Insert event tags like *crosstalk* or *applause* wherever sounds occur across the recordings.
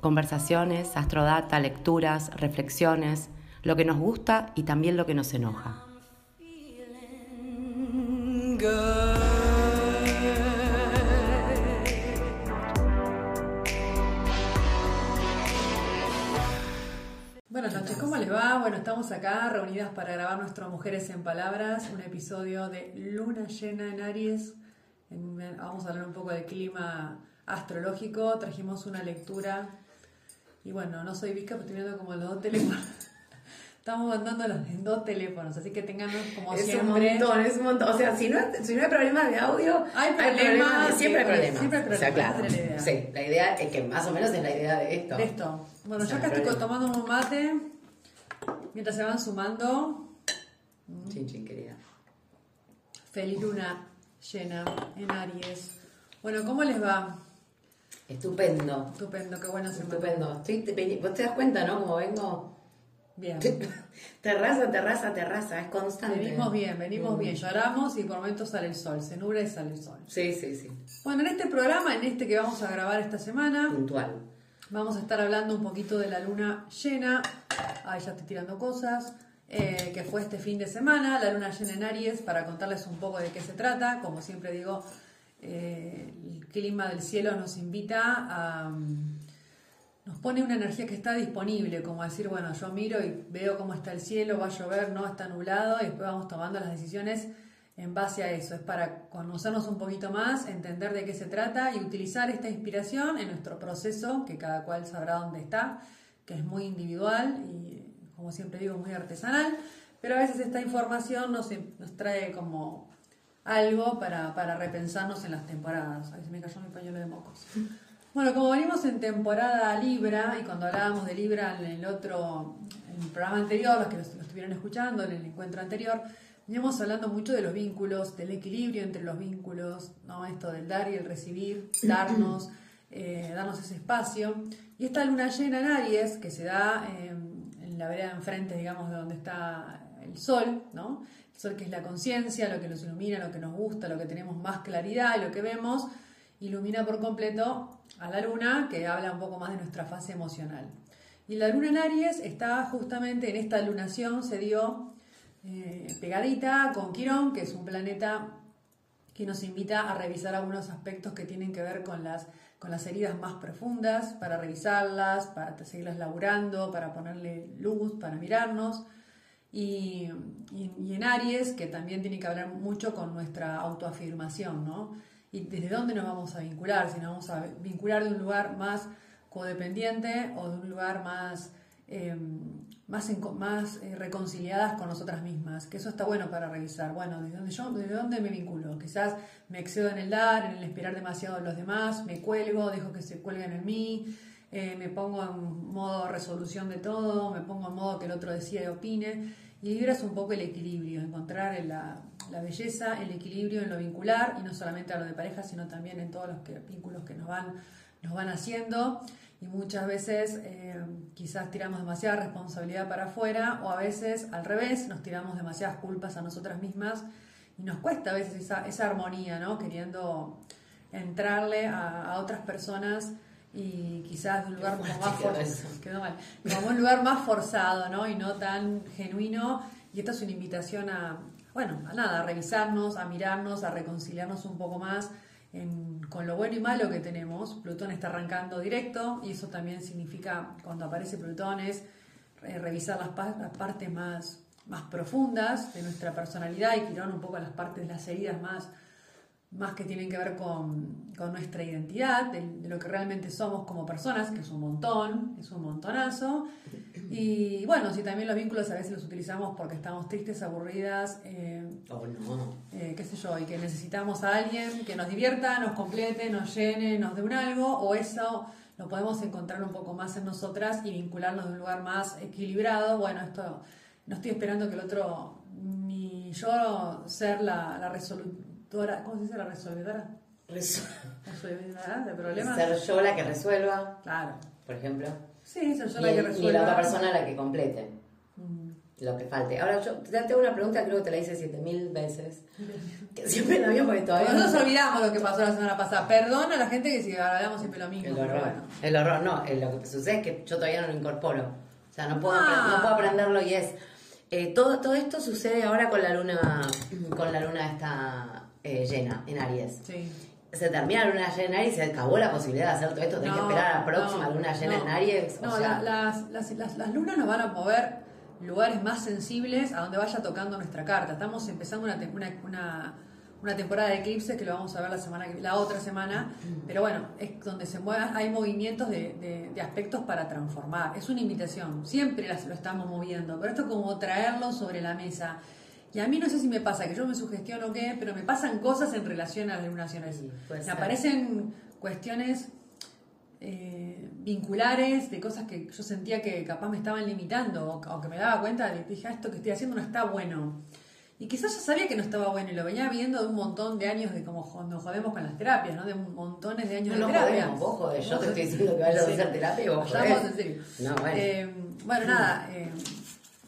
Conversaciones, astrodata, lecturas, reflexiones, lo que nos gusta y también lo que nos enoja. Buenas noches, ¿cómo les va? Bueno, estamos acá reunidas para grabar nuestro Mujeres en Palabras, un episodio de Luna Llena en Aries. vamos a hablar un poco del clima astrológico, trajimos una lectura y bueno, no soy visca, pero estoy viendo como los dos teléfonos. *laughs* Estamos mandando los dos teléfonos, así que tengan como es siempre. Es un montón, es un montón. O sea, si no, si no hay problemas de audio, hay problemas. siempre hay problemas. Siempre hay problemas. O sea, claro. La idea. Sí, la idea es que más o menos es la idea de esto. De esto. Bueno, yo acá estoy tomando un mate mientras se van sumando. Chin, chin, querida. Feliz luna llena en Aries. Bueno, ¿cómo les va? Estupendo. Estupendo, qué bueno Estupendo. Estoy, vos te das cuenta, ¿no? Como vengo Bien. terraza, *laughs* terraza, terraza, es constante. Venimos bien, venimos bien. Lloramos y por momentos sale el sol, se nubla y sale el sol. Sí, sí, sí. Bueno, en este programa, en este que vamos a grabar esta semana, puntual. Vamos a estar hablando un poquito de la luna llena. Ahí ya estoy tirando cosas. Eh, que fue este fin de semana, la luna llena en Aries, para contarles un poco de qué se trata. Como siempre digo, el clima del cielo nos invita a nos pone una energía que está disponible, como decir, bueno, yo miro y veo cómo está el cielo, va a llover, no, está nublado, y después vamos tomando las decisiones en base a eso. Es para conocernos un poquito más, entender de qué se trata y utilizar esta inspiración en nuestro proceso, que cada cual sabrá dónde está, que es muy individual y, como siempre digo, muy artesanal, pero a veces esta información nos trae como algo para, para repensarnos en las temporadas. Ahí se me cayó mi pañuelo de mocos. Bueno, como venimos en temporada Libra, y cuando hablábamos de Libra en el otro, en el programa anterior, los que lo, estuvieron escuchando, en el encuentro anterior, veníamos hablando mucho de los vínculos, del equilibrio entre los vínculos, ¿no? Esto del dar y el recibir, *clears throat* darnos, eh, darnos ese espacio. Y esta luna llena en Aries, que se da en la vereda enfrente, digamos, de donde está el sol, ¿no? Sol que es la conciencia, lo que nos ilumina, lo que nos gusta, lo que tenemos más claridad y lo que vemos ilumina por completo a la luna, que habla un poco más de nuestra fase emocional. Y la luna en Aries está justamente en esta lunación, se dio eh, pegadita con Quirón, que es un planeta que nos invita a revisar algunos aspectos que tienen que ver con las, con las heridas más profundas, para revisarlas, para seguirlas laburando, para ponerle luz, para mirarnos. Y, en Aries, que también tiene que hablar mucho con nuestra autoafirmación, ¿no? y desde dónde nos vamos a vincular, si nos vamos a vincular de un lugar más codependiente o de un lugar más, eh, más, más eh, reconciliadas con nosotras mismas, que eso está bueno para revisar. Bueno, ¿desde dónde, yo, ¿desde dónde me vinculo? Quizás me excedo en el dar, en el esperar demasiado de los demás, me cuelgo, dejo que se cuelguen en mí, eh, me pongo en modo resolución de todo, me pongo en modo que el otro decida y opine. Y Libra es un poco el equilibrio, encontrar la, la, belleza, el equilibrio en lo vincular, y no solamente a lo de pareja, sino también en todos los que, vínculos que nos van, nos van haciendo. Y muchas veces eh, quizás tiramos demasiada responsabilidad para afuera, o a veces al revés, nos tiramos demasiadas culpas a nosotras mismas, y nos cuesta a veces esa, esa armonía, ¿no? Queriendo entrarle a, a otras personas y quizás un lugar como más forzado, como un lugar más forzado, ¿no? Y no tan genuino. Y esta es una invitación a, bueno, a nada, a revisarnos, a mirarnos, a reconciliarnos un poco más con lo bueno y malo que tenemos. Plutón está arrancando directo y eso también significa, cuando aparece Plutón, es eh, revisar las, las partes más, más profundas de nuestra personalidad y Quirón un poco las partes, las heridas más más que tienen que ver con, nuestra identidad, de, lo que realmente somos como personas, que es un montón, es un montonazo. Y bueno, si también los vínculos a veces los utilizamos porque estamos tristes, aburridas, eh, oh, no. Eh, qué sé yo, y que necesitamos a alguien que nos divierta, nos complete, nos llene, nos dé un algo, o eso lo podemos encontrar un poco más en nosotras y vincularnos de un lugar más equilibrado. Bueno, esto no estoy esperando que el otro, ni yo ser la, la resolutora, ¿cómo se dice la resolvedora? *laughs* ¿Resolvedora de problemas. Ser yo la que resuelva. Claro. Por ejemplo. Sí, ser yo la que resuelva. Y la otra persona la que complete. Mm. Lo que falte. Ahora, yo te tengo una pregunta, creo que te la hice siete mil veces. *laughs* Que siempre la mismo porque todavía. No nos olvidamos lo que pasó la semana pasada. Perdón a la gente que si hablamos siempre lo mismo. El horror. El horror, no. Lo que sucede es que yo todavía no lo incorporo. O sea, no puedo, no puedo aprenderlo y es. Eh, todo, todo esto sucede ahora con la luna, con la luna esta eh, llena en Aries. Sí. Se termina la luna llena en Aries y se acabó la posibilidad de hacer todo esto. Tenés que esperar a la próxima luna llena en Aries. No, las, las, las, las lunas nos van a mover lugares más sensibles a donde vaya tocando nuestra carta. Estamos empezando una, una, una, temporada de eclipses que lo vamos a ver la semana la otra semana, pero bueno, es donde se muevan, hay movimientos de, de, aspectos para transformar. Es una invitación, siempre las, lo estamos moviendo, pero esto es como traerlo sobre la mesa. Y a mí no sé si me pasa, que yo me sugestiono o qué, pero me pasan cosas en relación a las lunaciones. me aparecen cuestiones eh, vinculares, de cosas que yo sentía que capaz me estaban limitando o, que me daba cuenta de que dije, ah, esto que estoy haciendo no está bueno. Y quizás ya sabía que no estaba bueno y lo venía viendo de un montón de años de como nos jodemos con las terapias, ¿no? De montones de años de terapia. Jodemos, yo te estoy diciendo que vayas a hacer terapia y vos en serio. No, bueno. Eh, bueno, nada, eh,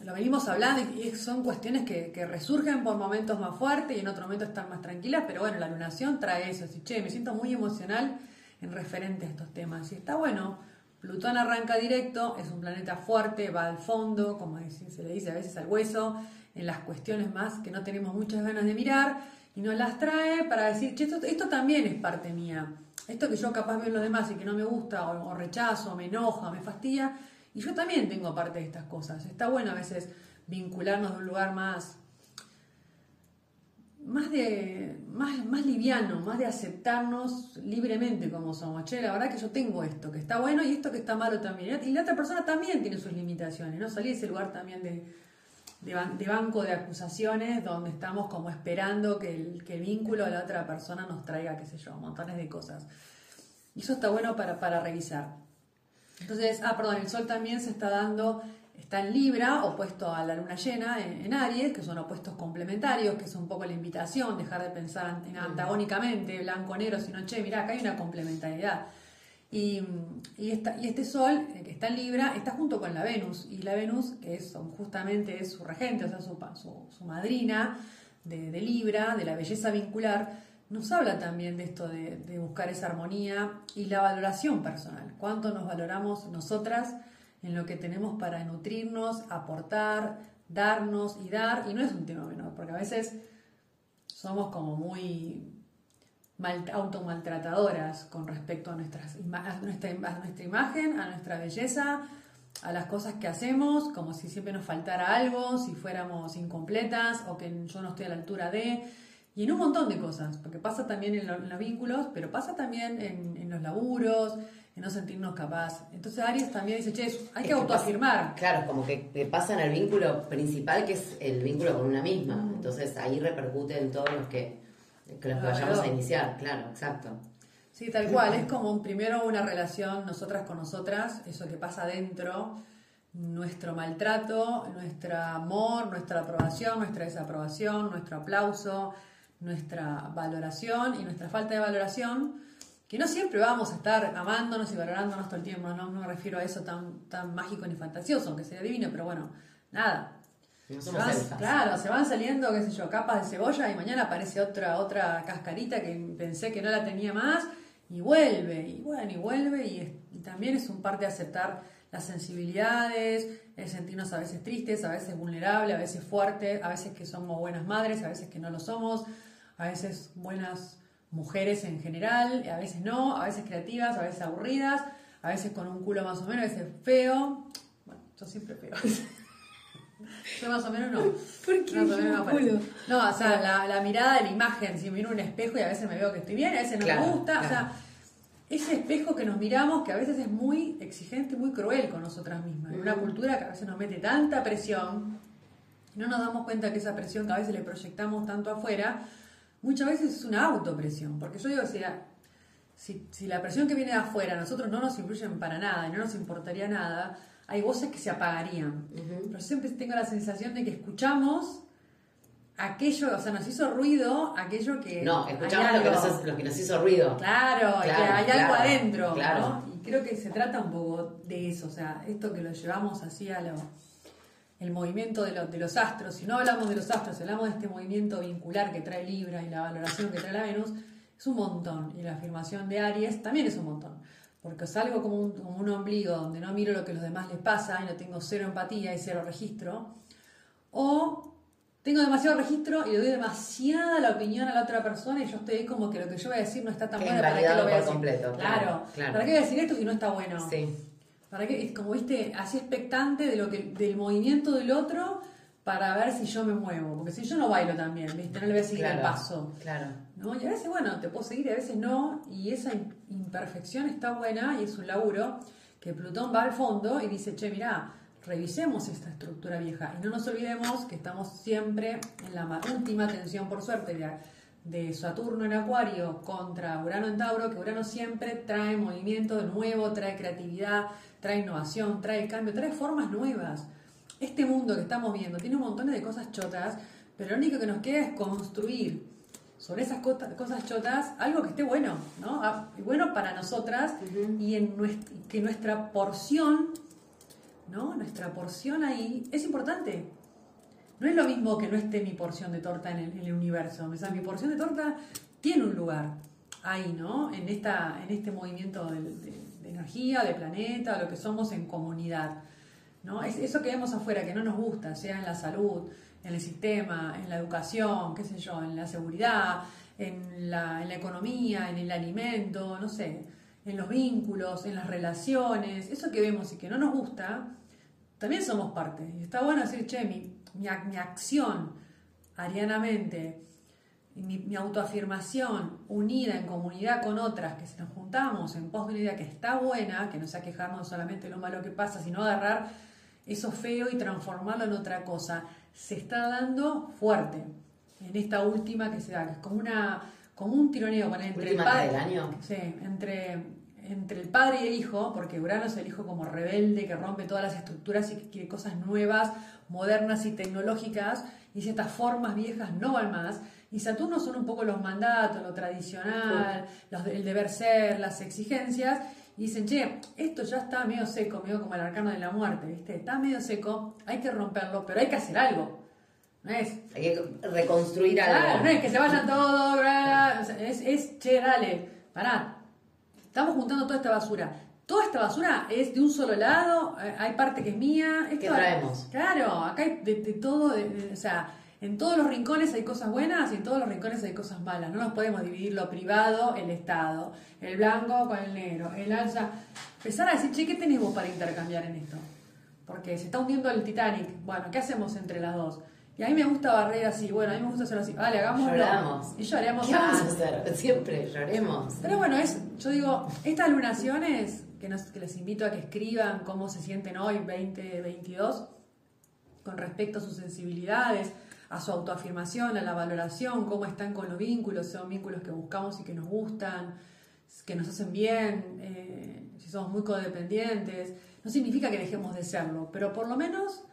lo venimos hablando y son cuestiones que, resurgen por momentos más fuertes y en otro momento están más tranquilas, pero bueno, la lunación trae eso. Así, che, me siento muy emocional en referente a estos temas. Y está bueno, Plutón arranca directo, es un planeta fuerte, va al fondo, como se le dice a veces al hueso, en las cuestiones más que no tenemos muchas ganas de mirar, y nos las trae para decir, che, esto, también es parte mía. Esto que yo capaz veo en los demás y que no me gusta, o, o rechazo, me enoja, me fastidia, y yo también tengo parte de estas cosas. Está bueno a veces vincularnos de un lugar más más de más, más liviano, más de aceptarnos libremente como somos. Che, la verdad que yo tengo esto que está bueno y esto que está malo también. Y la otra persona también tiene sus limitaciones, ¿no? Salir de ese lugar también de, de, banco de acusaciones donde estamos como esperando que el, que vínculo de la otra persona nos traiga, qué sé yo, montones de cosas. Y eso está bueno para, para revisar. Entonces, ah, perdón, el sol también se está dando está en Libra, opuesto a la luna llena en, Aries, que son opuestos complementarios, que es un poco la invitación, dejar de pensar en, antagónicamente, blanco-negro, sino, che, mirá, acá hay una complementariedad. Y, y, este Sol, eh, que está en Libra, está junto con la Venus, y la Venus, que es, justamente es su regente, o sea, su, su, madrina de, Libra, de la belleza vincular, nos habla también de esto de, buscar esa armonía y la valoración personal. ¿Cuánto nos valoramos nosotras? en lo que tenemos para nutrirnos, aportar, darnos y dar, y no es un tema menor, porque a veces somos como muy mal, automaltratadoras con respecto a, nuestras, nuestra, nuestra imagen, a nuestra belleza, a las cosas que hacemos, como si siempre nos faltara algo, si fuéramos incompletas o que yo no estoy a la altura de, y en un montón de cosas, porque pasa también en, los vínculos, pero pasa también en, en los laburos, y no sentirnos capaz. Entonces Aries también dice, che, hay que, autoafirmar. claro, como que te pasan al vínculo principal, que es el vínculo con una misma. Mm. Entonces ahí repercute en todos los que, que los vayamos a iniciar, claro, exacto. Sí, tal cual, es como un, primero una relación nosotras con nosotras, eso que pasa dentro, nuestro maltrato, nuestro amor, nuestra aprobación, nuestra desaprobación, nuestro aplauso, nuestra valoración y nuestra falta de valoración que no siempre vamos a estar amándonos y valorándonos todo el tiempo, no, me refiero a eso tan, tan mágico ni fantasioso, aunque sea divino, pero bueno, nada. claro, se van saliendo, qué sé yo, capas de cebolla y mañana aparece otra, otra cascarita que pensé que no la tenía más y vuelve, y bueno, y vuelve, y, también es un parte de aceptar las sensibilidades, el sentirnos a veces tristes, a veces vulnerables, a veces fuertes, a veces que somos buenas madres, a veces que no lo somos, a veces buenas mujeres en general, a veces no, a veces creativas, a veces aburridas, a veces con un culo más o menos, a veces feo. Bueno, yo siempre feo. yo más o menos no. ¿Por qué? no, culo? no, o sea, la, la, mirada de la imagen, si miro un espejo y a veces me veo que estoy bien, a veces no me gusta, o sea, ese espejo que nos miramos que a veces es muy exigente, muy cruel con nosotras mismas. En una cultura que a veces nos mete tanta presión, no nos damos cuenta que esa presión que a veces le proyectamos tanto afuera, muchas veces es una autopresión, porque yo digo, si, si, si la presión que viene de afuera a nosotros no nos influye para nada y no nos importaría nada, hay voces que se apagarían. Pero siempre tengo la sensación de que escuchamos aquello, o sea, nos hizo ruido aquello que... No, escuchamos lo que, nos, lo que, nos, hizo ruido. Claro, que hay algo adentro, claro. Y creo que se trata un poco de eso, o sea, esto que lo llevamos así a lo, el movimiento de, de los astros, si no hablamos de los astros, hablamos de este movimiento vincular que trae Libra y la valoración que trae la Venus, es un montón. Y la afirmación de Aries también es un montón. Porque salgo como un, como un ombligo donde no miro lo que a los demás les pasa y no tengo cero empatía y cero registro. O tengo demasiado registro y le doy demasiada la opinión a la otra persona y yo estoy ahí como que lo que yo voy a decir no está tan bueno para que lo voy a decir. Completo, claro, ¿para qué voy a decir esto si no está bueno? Sí. ¿Para qué? Como viste, así expectante de lo que, del movimiento del otro para ver si yo me muevo. Porque si yo no bailo también, ¿viste? No le voy a seguir el paso. Claro. ¿no? Y a veces, bueno, te puedo seguir y a veces no. Y esa imperfección está buena y es un laburo que Plutón va al fondo y dice, che, mirá, revisemos esta estructura vieja y no nos olvidemos que estamos siempre en la última tensión, por suerte, de, Saturno en Acuario contra Urano en Tauro, que Urano siempre trae movimiento de nuevo, trae creatividad, trae innovación, trae cambio, trae formas nuevas. Este mundo que estamos viendo tiene un montón de cosas chotas, pero lo único que nos queda es construir sobre esas cosas chotas algo que esté bueno, ¿no? Ah, bueno para nosotras y en que nuestra porción ¿no? Nuestra porción ahí es importante. No es lo mismo que no esté mi porción de torta en el, universo. O sea, mi porción de torta tiene un lugar ahí, ¿no? En, esta, en este movimiento de, energía, de planeta, lo que somos en comunidad. ¿no? Es eso que vemos afuera, que no nos gusta, sea en la salud, en el sistema, en la educación, qué sé yo, en la seguridad, en la, economía, en el alimento, no sé, en los vínculos, en las relaciones, eso que vemos y que no nos gusta, también somos parte. Y está bueno decir, che, mi, mi, acción arianamente, mi, mi, autoafirmación unida en comunidad con otras, que si nos juntamos en pos de una idea que está buena, que no sea quejarnos solamente de lo malo que pasa, sino agarrar eso feo y transformarlo en otra cosa, se está dando fuerte en esta última que se da, que es como una como un tironeo entre el padre, año. Sí, entre entre el padre y el hijo, porque Urano es el hijo como rebelde, que rompe todas las estructuras y que quiere cosas nuevas, modernas y tecnológicas, y ciertas formas viejas no van más. Y Saturno son un poco los mandatos, lo tradicional, el deber ser, las exigencias. Y dicen, che, esto ya está medio seco, medio como el arcano de la muerte, ¿viste? Está medio seco, hay que romperlo, pero hay que hacer algo. No es. Hay que reconstruir algo. no es que se vayan todos, es, es, che, dale, pará, Estamos juntando toda esta basura. Toda esta basura es de un solo lado, eh, hay parte que es mía. ¿Qué traemos? Claro, acá hay de, todo, o sea, en todos los rincones hay cosas buenas y en todos los rincones hay cosas malas. No nos podemos dividir lo privado, el Estado, el blanco con el negro, el alza. Empezar a decir, che, ¿qué tenemos para intercambiar en esto? Porque se está hundiendo el Titanic. Bueno, ¿qué hacemos entre las dos? Y a mí me gusta barrer así, bueno, a mí me gusta hacerlo así. Vale, hagámoslo. Lloramos. Y lloremos. ¿Qué vamos a hacer? Siempre lloremos. Pero bueno, es, yo digo, estas lunaciones, que, nos, que les invito a que escriban cómo se sienten hoy, 2022, con respecto a sus sensibilidades, a su autoafirmación, a la valoración, cómo están con los vínculos, son vínculos que buscamos y que nos gustan, que nos hacen bien, eh, si somos muy codependientes. No significa que dejemos de serlo, pero por lo menos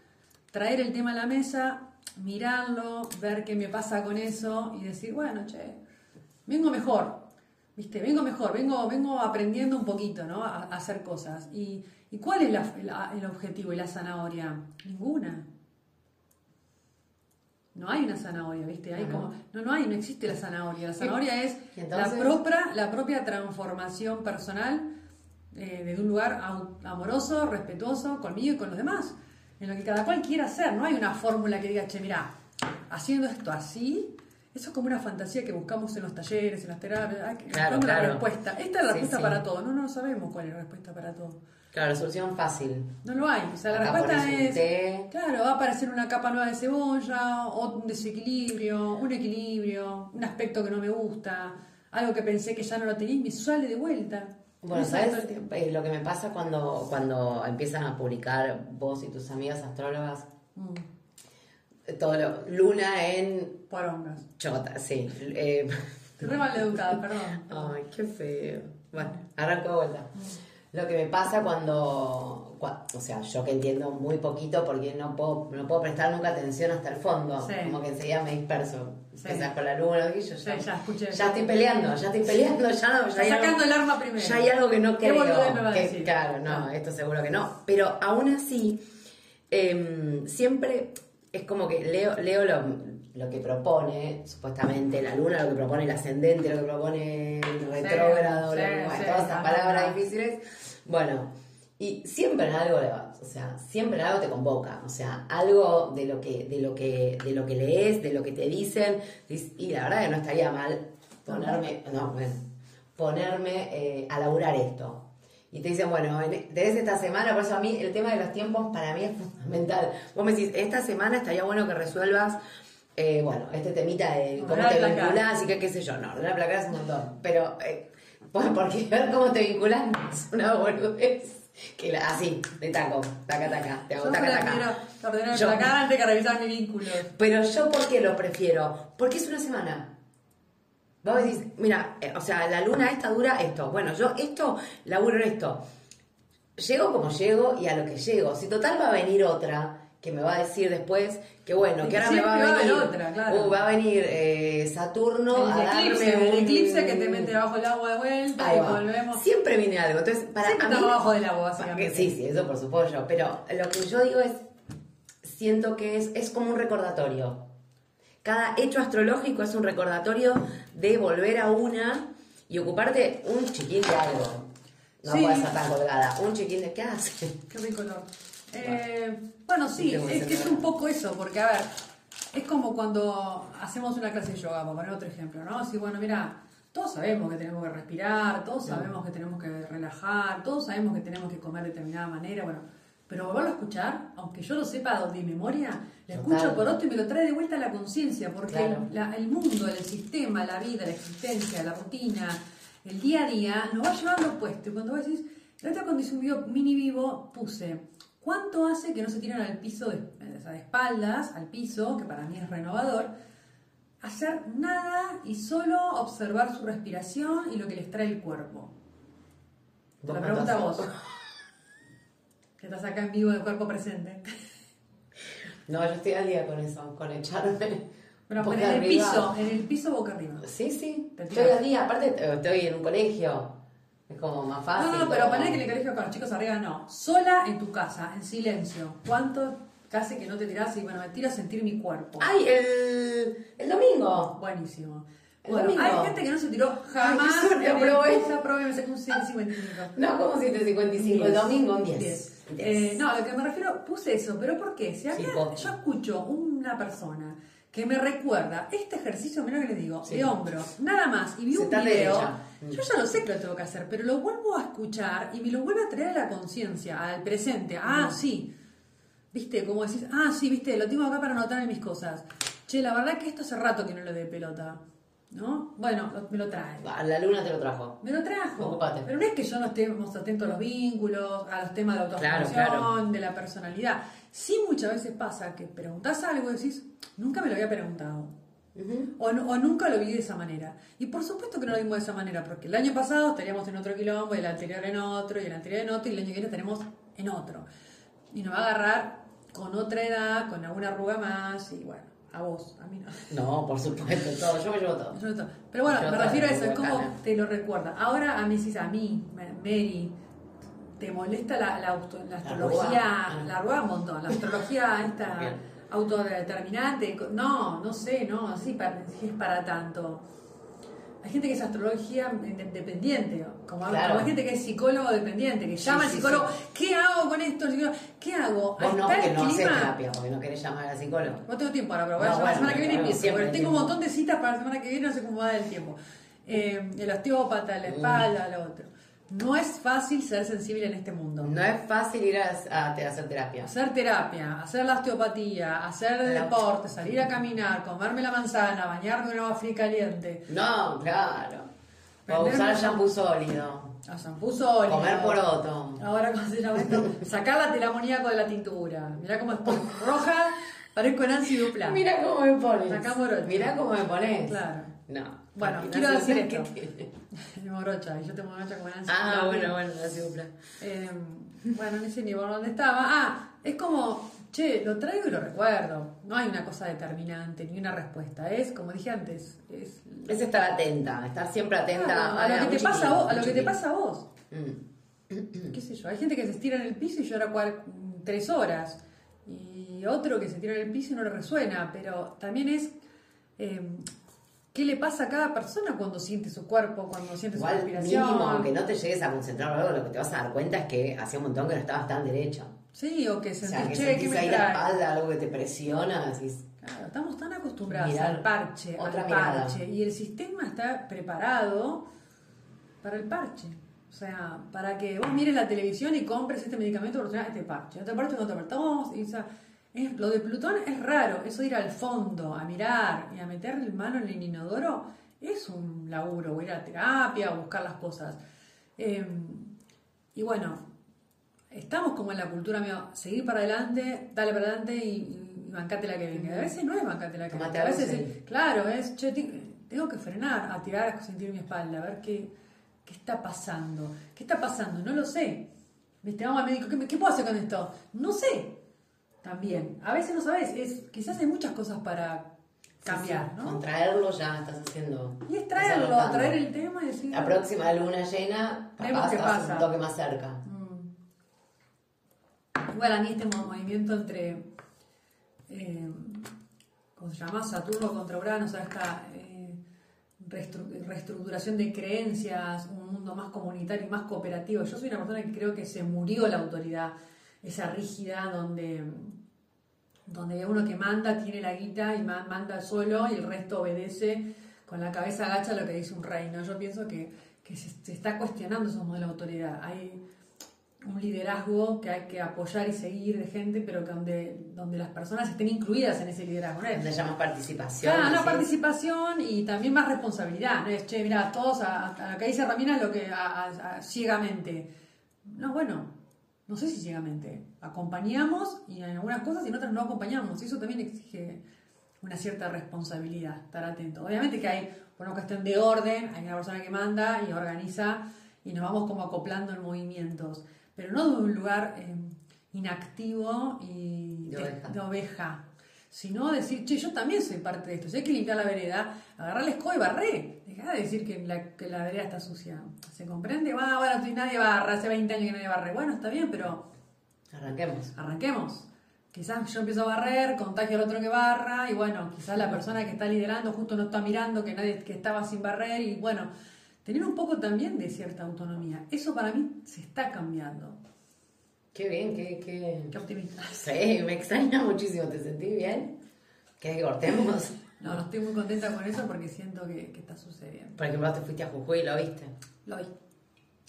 traer el tema a la mesa mirarlo, ver qué me pasa con eso y decir, bueno, che, vengo mejor, ¿viste? Vengo mejor, vengo, vengo aprendiendo un poquito, ¿no? A, hacer cosas. ¿Y, cuál es el objetivo y la zanahoria? Ninguna. No hay una zanahoria, ¿viste? Hay como, no, no hay, no existe la zanahoria. La zanahoria es la, propia, la propia transformación personal eh, de un lugar amoroso, respetuoso conmigo y con los demás en lo que cada cual quiera hacer. No hay una fórmula que diga, che, mira, haciendo esto así, eso es como una fantasía que buscamos en los talleres, en las terapias. claro, claro. la respuesta. Esta es la respuesta para todo. No, no sabemos cuál es la respuesta para todo. Claro, la solución fácil. No lo hay. O sea, la respuesta es. Claro, va a aparecer una capa nueva de cebolla, o un desequilibrio, un equilibrio, un aspecto que no me gusta, algo que pensé que ya no lo tenía y me sale de vuelta. Bueno, ¿sabes eh, lo que me pasa cuando, cuando empiezan a publicar vos y tus amigas astrólogas? Mm. Todo lo, luna en... Porongas. Chota, sí. Eh. Re mal educada, perdón. Ay, qué feo. Bueno, arranco de vuelta. Lo que me pasa cuando, cua- o sea, yo que entiendo muy poquito porque no puedo, no puedo prestar nunca atención hasta el fondo, Sí. como que enseguida me disperso. Sí. Empezás con la luna, y yo Sí, ya, ya escuché. ya estoy peleando, ya estoy peleando, ya no, ya algo- sacando el arma primero. ya hay algo que no ¿Qué creo. boludez me va a que- decir? Claro, no, Ah. esto seguro que no. Pero aún así, em, siempre es como que leo, leo lo, lo que propone, supuestamente la luna, lo que propone el ascendente, lo que propone el retrógrado, sí, sí, todas esas palabras difíciles. Bueno, y siempre en algo le vas, o sea, siempre en algo te convoca, o sea, algo de lo que, de lo que, de lo que lees, de lo que te dicen, y y la verdad que no estaría mal ponerme, no, bueno, ponerme eh, a laburar esto. Y te dicen, bueno, en- tenés esta semana, por eso a mí el tema de los tiempos para mí es fundamental. Vos me decís, esta semana estaría bueno que resuelvas, eh, bueno, este temita de cómo Ordenar te vinculás y qué, qué sé yo, no, ordenar placar es un montón, pero eh, porque ver cómo te vinculás es una boludez. Que la- así, de taco, taca, taca, te hago Yo taca, taca. ordenar el Yo- placar antes que revisar mi vínculo. pero yo, ¿por qué lo prefiero? Porque es una semana. Vos decís, mira, eh, o sea, la luna esta dura esto. Bueno, yo esto laburo esto. Llego como llego y a lo que llego. Si total va a venir otra que me va a decir después que bueno, que ahora me va a siempre va a venir. otra, claro. uh, va a venir eh, Saturno el a eclipse, darme el un- eclipse que te mete bajo el agua de vuelta Ahí y volvemos. Siempre viene algo. Entonces, para Siempre a mí- abajo del agua, básicamente. Sí, sí, eso por supuesto. Pero lo que yo digo es, siento que es, es como un recordatorio. Cada hecho astrológico es un recordatorio de volver a una y ocuparte un chiquín de algo. No Sí. puede estar tan colgada. Un chiquín de qué hace. Qué rico olor. Eh, bueno, sí, es que es un poco eso, porque a ver, es como cuando hacemos una clase de yoga, para poner otro ejemplo, ¿no? Así, bueno, mira, todos sabemos que tenemos que respirar, todos sabemos que tenemos que relajar, todos sabemos que tenemos que comer de determinada manera, bueno, pero volverlo a escuchar, aunque yo lo sepa de memoria, lo Total. escucho por otro y me lo trae de vuelta a la conciencia, porque Claro. la- el mundo, el sistema, la vida, la existencia, la rutina, el día a día, nos va llevando puesto. Y cuando vos decís, la otra cuando hice un video mini vivo, puse, ¿cuánto hace que no se tiran al piso, de, o sea, de espaldas, al piso, que para mí es renovador? Hacer nada y solo observar su respiración y lo que les trae el cuerpo. Te ¿Vos la cuánto pregunta a vos. *laughs* que estás acá en vivo de cuerpo presente. *laughs* No, yo estoy al día con eso, con echarme. *laughs* Pero en el piso, en el piso boca arriba. Sí, sí. Estoy al día, aparte eh, estoy en un colegio. Es como más fácil. No, no, pero como... poner que en el colegio con los chicos arriba no. Sola en tu casa, en silencio. ¿Cuánto casi que no te tirás? Y bueno, me tiro a sentir mi cuerpo. ¡Ay, el, el domingo! Buenísimo. El domingo. hay gente que no se tiró jamás. Ay, yo probé. Esa probé, me sacó un 755. No, como 755? El domingo un 10. 10. Eh, no, a lo que me refiero, puse eso, pero ¿por qué? Si acá yo escucho una persona que me recuerda este ejercicio, mira que les digo, de hombro, nada más, y vi un video, yo ya lo sé que lo tengo que hacer, pero lo vuelvo a escuchar y me lo vuelvo a traer a la conciencia, al presente. Ah, sí. ¿Viste? Como decís, ah, sí, viste, lo tengo acá para anotar en mis cosas. Che, la verdad que esto hace rato que no lo de pelota. ¿No? Bueno, lo- me lo trae. La luna te lo trajo. Me lo trajo. Ocupate. Pero no es que yo no estemos atentos a los vínculos, a los temas de autoexpresión, Claro, claro. de la personalidad. Sí muchas veces pasa que preguntás algo y decís, nunca me lo había preguntado. O nunca lo vi de esa manera. Y por supuesto que no lo vimos de esa manera, porque el año pasado estaríamos en otro quilombo, y el anterior en otro, y el anterior en otro, y el año que viene estaremos en otro. Y nos va a agarrar con otra edad, con alguna arruga más, y bueno, a vos, a mí no. No, por supuesto, todo. Yo me llevo todo. Yo no to- Pero bueno, me refiero a eso, es como te lo recuerda. Ahora a mí decís, a mí, Ma- Mary, ¿te molesta la, la, auto- la astrología? La arruga un montón, la astrología *laughs* esta Bien. autodeterminante. No, no sé, no, sí, para, sí es para tanto. Hay gente que es astrología dependiente, como, Claro. como hay gente que es psicólogo dependiente, que llama al sí, psicólogo, ¿qué hago con esto? Psicólogo, ¿Qué hago? Vos no, ¿Está porque el no haces terapia, porque no querés llamar a la psicóloga. No tengo tiempo ahora, pero voy a llamar la semana que viene empiezo. hay tengo un montón de citas para la semana que viene, no sé cómo va a dar el tiempo. Eh, el osteópata, la espalda, lo otro. No es fácil ser sensible en este mundo. No es fácil ir a, a- a hacer terapia. Hacer terapia, hacer la osteopatía, hacer La- deporte, salir a caminar, comerme la manzana, bañarme en agua fría caliente, No, claro. O usar shampoo sólido. shampoo sólido. Comer poroto. Ahora, ¿cómo se llama esto? *laughs* Sacar la telamoníaco de la tintura. Mirá cómo estoy roja, parezco Nancy Dupla. Mira cómo me pones. Sacá. Mira cómo me pones. Claro. No. Bueno, quiero decir esto. *laughs* De morocha, y yo te morocha como Nancy. Ah, bueno, bueno, nace upla. Eh, bueno, no sé ni por dónde estaba. Ah, es como, che, lo traigo y lo recuerdo. No hay una cosa determinante, ni una respuesta. Es, como dije antes, es Es estar atenta, estar siempre atenta Claro, a Ay, lo que te pasa a vos, a lo que te pasa a vos. Mm. qué sé yo, hay gente que se estira en el piso y llora cual- tres horas, y otro que se tira en el piso y no le resuena, pero también es eh, qué le pasa a cada persona cuando siente su cuerpo, cuando siente su Igual, respiración. mínimo, aunque no te llegues a concentrar o algo, lo que te vas a dar cuenta es que hacía un montón que no estabas tan derecho. Sí, o que O sentís, sea, que che, ¿qué sentís ahí la espalda, algo que te presiona, decís, Claro, estamos tan acostumbrados Mirar al parche, otra al mirada. parche, y el sistema está preparado para el parche. O sea, para que vos mires la televisión y compres este medicamento este parche, este parche, otro parche, y, o sea, lo de Plutón es raro, eso de ir al fondo, a mirar y a meter la mano en el inodoro, es un laburo, o ir a terapia, o buscar las cosas. Eh, y bueno, estamos como en la cultura mío, seguir para adelante, dale para adelante y, y bancate la que venga. A veces no es bancate la que venga. A veces, es- claro, es, che, tengo que frenar, a tirar, a sentir mi espalda, a ver qué, qué está pasando. ¿Qué está pasando? No lo sé. Viste, vamos al médico, ¿qué, qué puedo hacer con esto? No sé. También. A veces no sabes, es, quizás hay muchas cosas para cambiar, sí, ya estás haciendo. Y es traerlo, traer el tema y decir... La próxima luna llena, capaz estás pasa. un toque más cerca. Mm. Igual a mí este mo- movimiento entre, eh, ¿cómo se llama? Saturno contra Urano, o sea, esta eh, reestructuración de creencias, un mundo más comunitario y más cooperativo. Yo soy una persona que creo que se murió la autoridad, esa rígida donde, donde uno que manda tiene la guita y ma- manda solo y el resto obedece con la cabeza agacha lo que dice un rey. ¿no? Yo pienso que, que se, se está cuestionando esos modelos de autoridad. Hay un liderazgo que hay que apoyar y seguir de gente, pero que donde, donde las personas estén incluidas en ese liderazgo. ¿no? Donde llamas participación. Claro, participación y también más responsabilidad. No es, che, mira, todos a, a lo que dice Ramina lo que a- a- a- ciegamente. No, bueno, no sé si ciegamente. Acompañamos y en algunas cosas y en otras no acompañamos. Y eso también exige una cierta responsabilidad, estar atento. Obviamente que hay una cuestión de orden, hay una persona que manda y organiza y nos vamos como acoplando en movimientos, pero no de un lugar eh, inactivo y De oveja. de oveja, sino decir, che, yo también soy parte de esto. Si hay que limpiar la vereda, agarrar la escoba y barré. Dejá de decir que la, que la vereda está sucia. ¿Se comprende? Va, bueno, si nadie barra, hace 20 años que nadie barre. Bueno, está bien, pero Arranquemos. arranquemos. Quizás yo empiezo a barrer, contagio al otro que barra, y bueno, quizás la persona que está liderando justo no está mirando que nadie que estaba sin barrer, y bueno, tener un poco también de cierta autonomía. Eso para mí se está cambiando. Qué bien, qué, qué... Qué optimista. *laughs* Sí, me extraña muchísimo. ¿Te sentí bien? ¿Que cortemos? *laughs* No, no estoy muy contenta con eso porque siento que, que está sucediendo. Por ejemplo, te fuiste a Jujuy y lo viste. Lo vi.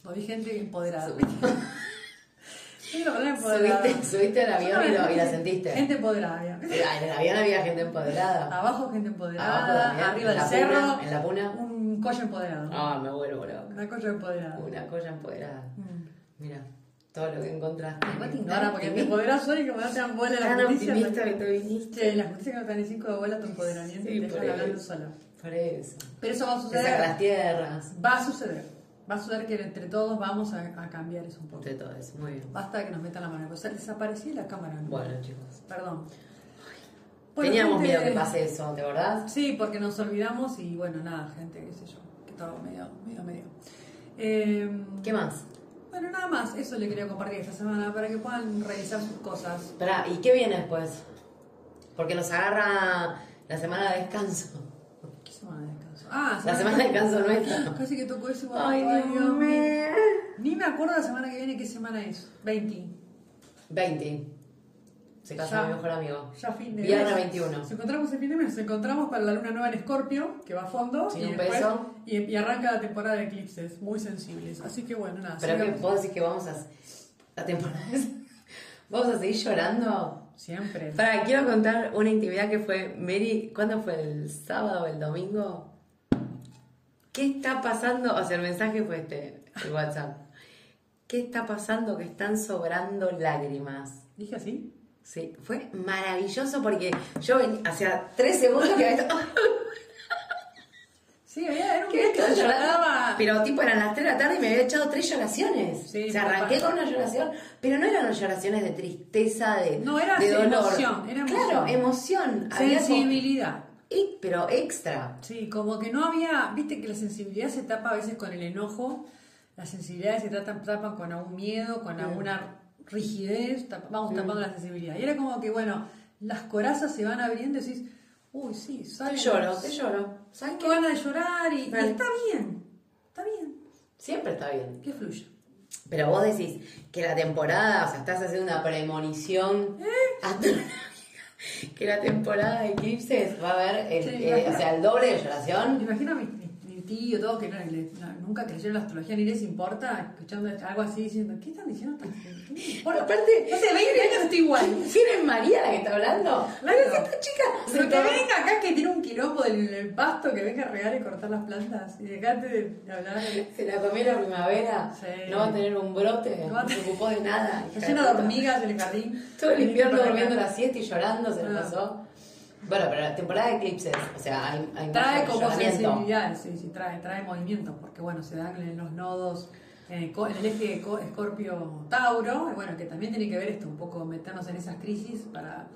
Lo vi gente empoderada. Subiste, *laughs* Sí, empoderada. subiste, subiste al avión y, lo- y la sentiste. Gente empoderada. había. En el avión había gente empoderada. Abajo gente Abajo empoderada, también, arriba del cerro, puna, en la puna. un collo empoderado. Ah, me vuelvo loca. Una collo empoderada. Una colla empoderada. Mm. Mira, todo lo que encontraste. Igual te ignora porque te empoderas hoy y como no te dan bola la Tan justicia. optimista que te viniste. La justicia que no te dan cinco de bola tu empoderamiento Sí, y te dejan hablando sola. Por eso. Pero eso va a saca las suceder. tierras. Va a suceder. Va a suceder que entre todos vamos a, a cambiar eso un poco. Entre todo eso. Muy bien. Basta que nos metan la mano. O sea, desaparecí la cámara. ¿no? Bueno, chicos. Perdón. Bueno, Teníamos gente- miedo que pase eso, ¿te acordás? Sí, porque nos olvidamos y bueno, nada, gente, qué sé yo, que todo medio, medio, medio. Eh, ¿Qué más? Bueno, nada más, eso le quería compartir esta semana para que puedan revisar sus cosas. Esperá, ¿y qué viene después? Porque nos agarra la semana de descanso. ¿Qué semana de descanso? Ah, La semana de descanso *laughs* nuestra. Casi que tocó eso. Ay, Dios mío. Ni me acuerdo la semana que viene qué semana es. 20. 20. Se casa mi mejor amigo. Ya fin de Viernes mes. 21. Nos encontramos el fin de mes, nos encontramos para la luna nueva en Escorpio, que va a fondo. Sin y un después- peso. Y, y arranca la temporada de eclipses, muy sensibles. Así que bueno, nada. Pero que vos decís que vamos a. La temporada es- *laughs* ¿Vamos a seguir llorando? Siempre. Para, quiero contar una intimidad que fue Mary. ¿Cuándo fue? ¿El sábado o el domingo? ¿Qué está pasando? O sea, el mensaje fue este, el WhatsApp. ¿Qué está pasando? Que están sobrando lágrimas. ¿Dije así? Sí, fue maravilloso porque yo ven- hacía tres segundos que había *laughs* Sí, había, era un ¿Qué día que lloraba. Pero tipo eran las 3 de la tarde y me había echado tres lloraciones. Sí, o sea, arranqué papá. con una lloración, pero no eran lloraciones de tristeza, de, No, era de dolor. emoción, era emoción. Claro, emoción. Había Sensibilidad. y- pero extra. Sí, como que no había, viste que la sensibilidad se tapa a veces con el enojo, las sensibilidades se tapan con algún miedo, con alguna rigidez, tap- vamos tapando la sensibilidad. Y era como que, bueno, las corazas se van abriendo y decís, uy, sí, Te sale. lloro, te lloro. ¿Sabes qué? ganas de llorar y, y está bien, está bien, Siempre está bien. que fluya. Pero vos decís que la temporada, o sea, estás haciendo una premonición ¿Eh? que la temporada de eclipses va a haber, el- Sí, eh, o sea, el doble de Me lloración. imagino a mi, mi- mi tío, todo, que no, no, nunca creyeron la astrología ni les importa, escuchando algo así, diciendo, ¿qué están diciendo? esta gente? ¿Qué me importa? *laughs* Aparte- hace 20 años estoy igual. ¿Quién es María la que está hablando? Pero si esta chica Pero que venga acá que tiene un quilombo del, del pasto, que venga a regar y cortar las plantas y dejate de, hablar. Se la comió la primavera, Sí. no va a tener un brote, No no, a se ocupó de nada. *laughs* Está lleno de hormigas en el jardín. Todo el invierno durmiendo acá. la siesta y llorando se le Ah. pasó. Bueno, pero la temporada de eclipses, o sea, hay, hay Trae como sensibilidad, sí, sí, trae, trae movimiento, porque bueno, se dan en los nodos, en el, en el eje co- Escorpio-Tauro, y bueno, que también tiene que ver esto, un poco meternos en esas crisis para,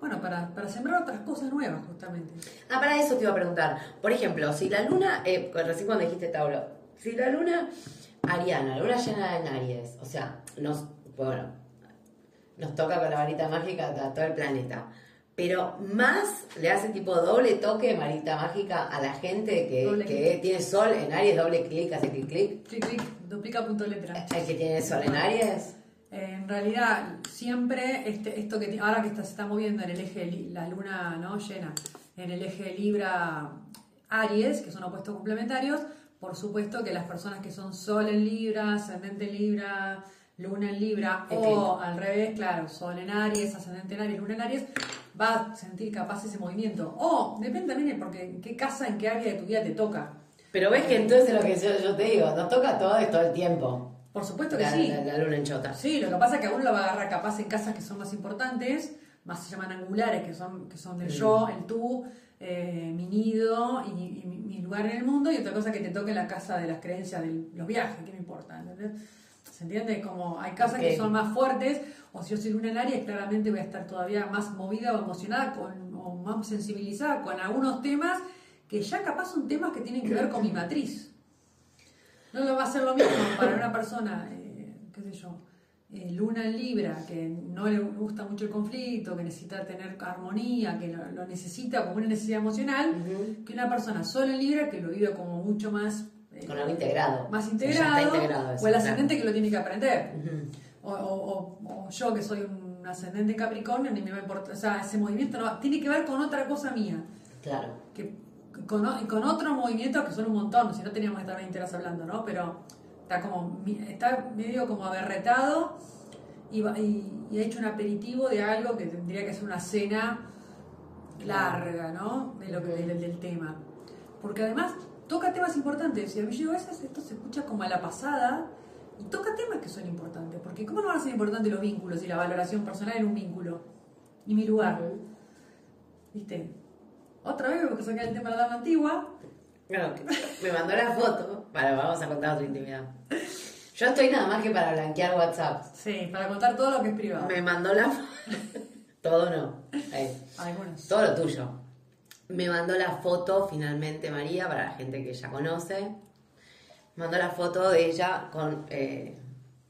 bueno, para, para sembrar otras cosas nuevas, justamente. Ah, para eso te iba a preguntar. Por ejemplo, si la luna, eh, recién cuando dijiste Tauro, si la luna ariana, la luna llena en Aries, o sea, nos, bueno, nos toca con la varita mágica a todo el planeta. Pero más le hace tipo doble toque de varita mágica a la gente que, tiene sol en Aries, doble clic, hace clic clic. Clic, clic, duplica punto letra. El que tiene sol en Aries. Eh, En realidad, siempre este, esto que ahora que está- se está moviendo en el eje, la luna no llena, en el eje Libra-Aries, que son opuestos complementarios, por supuesto que las personas que son Sol en Libra, Ascendente en Libra, Luna en Libra, o al revés, claro, Sol en Aries, Ascendente en Aries, Luna en Aries, va a sentir capaz ese movimiento. O depende también de porque en qué casa, en qué área de tu vida te toca. Pero ves que entonces lo que yo, yo te digo, nos toca todo todo el tiempo. Por supuesto que La, sí. la- la luna en chota. Sí, lo que pasa es que a uno lo va a agarrar capaz en casas que son más importantes, más se llaman angulares, que son, que son del yo, el tú, eh, mi nido y, y mi, mi lugar en el mundo, y otra cosa que te toque en la casa de las creencias de los viajes, ¿qué me importa? ¿entendés? ¿Se entiende? Como hay casas que son más fuertes, o si yo soy luna en Aries, claramente voy a estar todavía más movida o emocionada con, o más sensibilizada con algunos temas que ya capaz son temas que tienen que ver con mi matriz. No lo va a ser lo mismo *coughs* para una persona, eh, qué sé yo, eh, luna en Libra, que no le gusta mucho el conflicto, que necesita tener armonía, que lo, lo necesita como una necesidad emocional, que una persona sola en Libra que lo vive como mucho más, Con algo integrado. más integrado, está integrado eso, o el claro. ascendente que lo tiene que aprender. O, o- o- o yo que soy un ascendente Capricornio, ni me va a importar, o sea, ese movimiento no tiene que ver con otra cosa mía Claro. que con, otros movimientos que son un montón, si no teníamos que estar 20 horas hablando, ¿no? Pero está como está medio como aberretado y, y- y ha hecho un aperitivo de algo que tendría que ser una cena larga, ¿no? De lo que, del, del tema. Porque además toca temas importantes y a mí yo a veces esto se escucha como a la pasada y toca temas que son importantes, porque ¿cómo no van a ser importantes los vínculos y la valoración personal en un vínculo? Y mi lugar. ¿Viste? Otra vez porque sacar el tema de la dama antigua. Claro, me mandó la foto. Vale, vamos a contar otra intimidad. Yo estoy nada más que para blanquear WhatsApp. Sí, para contar todo lo que es privado. Me mandó la foto. *laughs* Todo no. Ahí. Algunos. Todo lo tuyo. Me mandó la foto finalmente María, para la gente que ya conoce. Mandó la foto de ella con eh,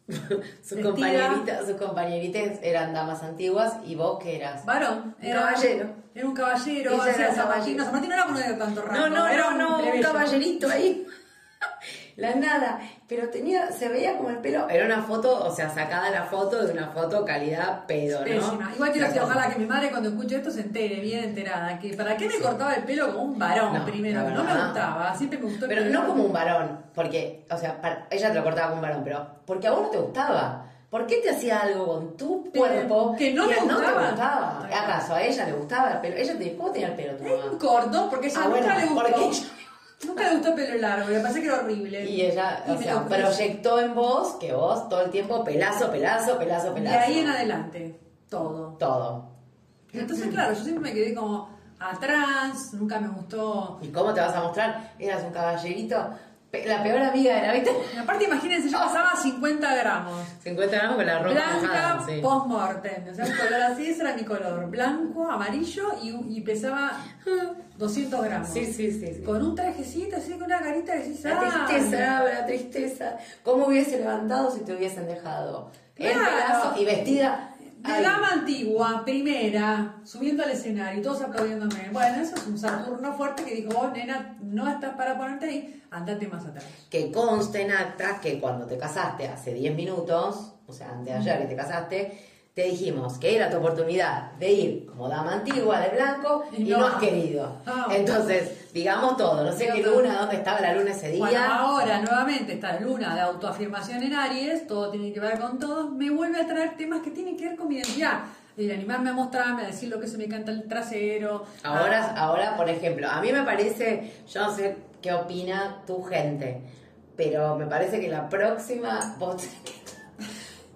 *laughs* sus compañeritas. Sus compañeritas eran damas antiguas y vos que eras. Varón. Un caballero. Era un caballero. Ella o sea, era San Martín. caballero. No, San Martín no era uno de tanto rango. No, no, era no, no, un caballerito ahí. *laughs* La nada. Pero tenía, se veía como el pelo. Era una foto, o sea, sacada la foto de una foto calidad pedo, ¿no? Pésima. Igual quiero decir, ojalá que mi madre cuando escuche esto se entere bien enterada. Que ¿Para qué me cortaba el pelo como un varón No, primero? Que no me gustaba. Siempre me gustó el Pero pelo. no como un varón, porque, o sea, para- ella te lo cortaba como un varón, pero porque a vos no te gustaba. ¿Por qué te hacía algo con tu cuerpo que no me no te gustaba? gustaba? ¿Acaso a ella le gustaba el pelo? Ella te, ¿Cómo tenía el pelo tu mamá? corto, porque ella Ah, nunca bueno, le gustó. porque ella- Nunca le gustó el pelo largo, me parece que era horrible. Y ella, Y o me sea, proyectó en vos que vos todo el tiempo pelazo, pelazo, pelazo, De pelazo. ahí en adelante, todo. Todo. Entonces, claro, yo siempre me quedé como atrás, nunca me gustó. ¿Y cómo te vas a mostrar? Eras un caballerito. La peor amiga era, ¿viste? Y aparte, imagínense, yo pasaba 50 gramos. 50 gramos con la ropa Blanca sí. post-mortem. O sea, un color así, ese era mi color. Blanco, amarillo y, y pesaba 200 gramos. Sí, sí, sí. sí. Con un trajecito así, con una carita que decís, La "Ah, tristeza, la tristeza. ¿Cómo hubiese levantado si te hubiesen dejado? El Claro. pedazo y vestida. De Ay, dama antigua, primera, subiendo al escenario, todos aplaudiéndome. Bueno, eso es un Saturno fuerte que dijo, vos, nena, no estás para ponerte ahí, andate más atrás. Que conste en acta que cuando te casaste hace 10 minutos, o sea, antes de ayer que te casaste, te dijimos que era tu oportunidad de ir como dama antigua de blanco y, no. no. has querido. Ah. Entonces, digamos todo. No sé qué luna, dónde estaba la luna ese día. Bueno, ahora nuevamente esta luna de autoafirmación en Aries, todo tiene que ver con todo, me vuelve a traer temas que tienen que ver con mi identidad. El animarme a mostrarme, a decir lo que se me canta el trasero. Ahora, a- ahora, por ejemplo, a mí me parece, yo no sé qué opina tu gente, pero me parece que la próxima vos tenés que-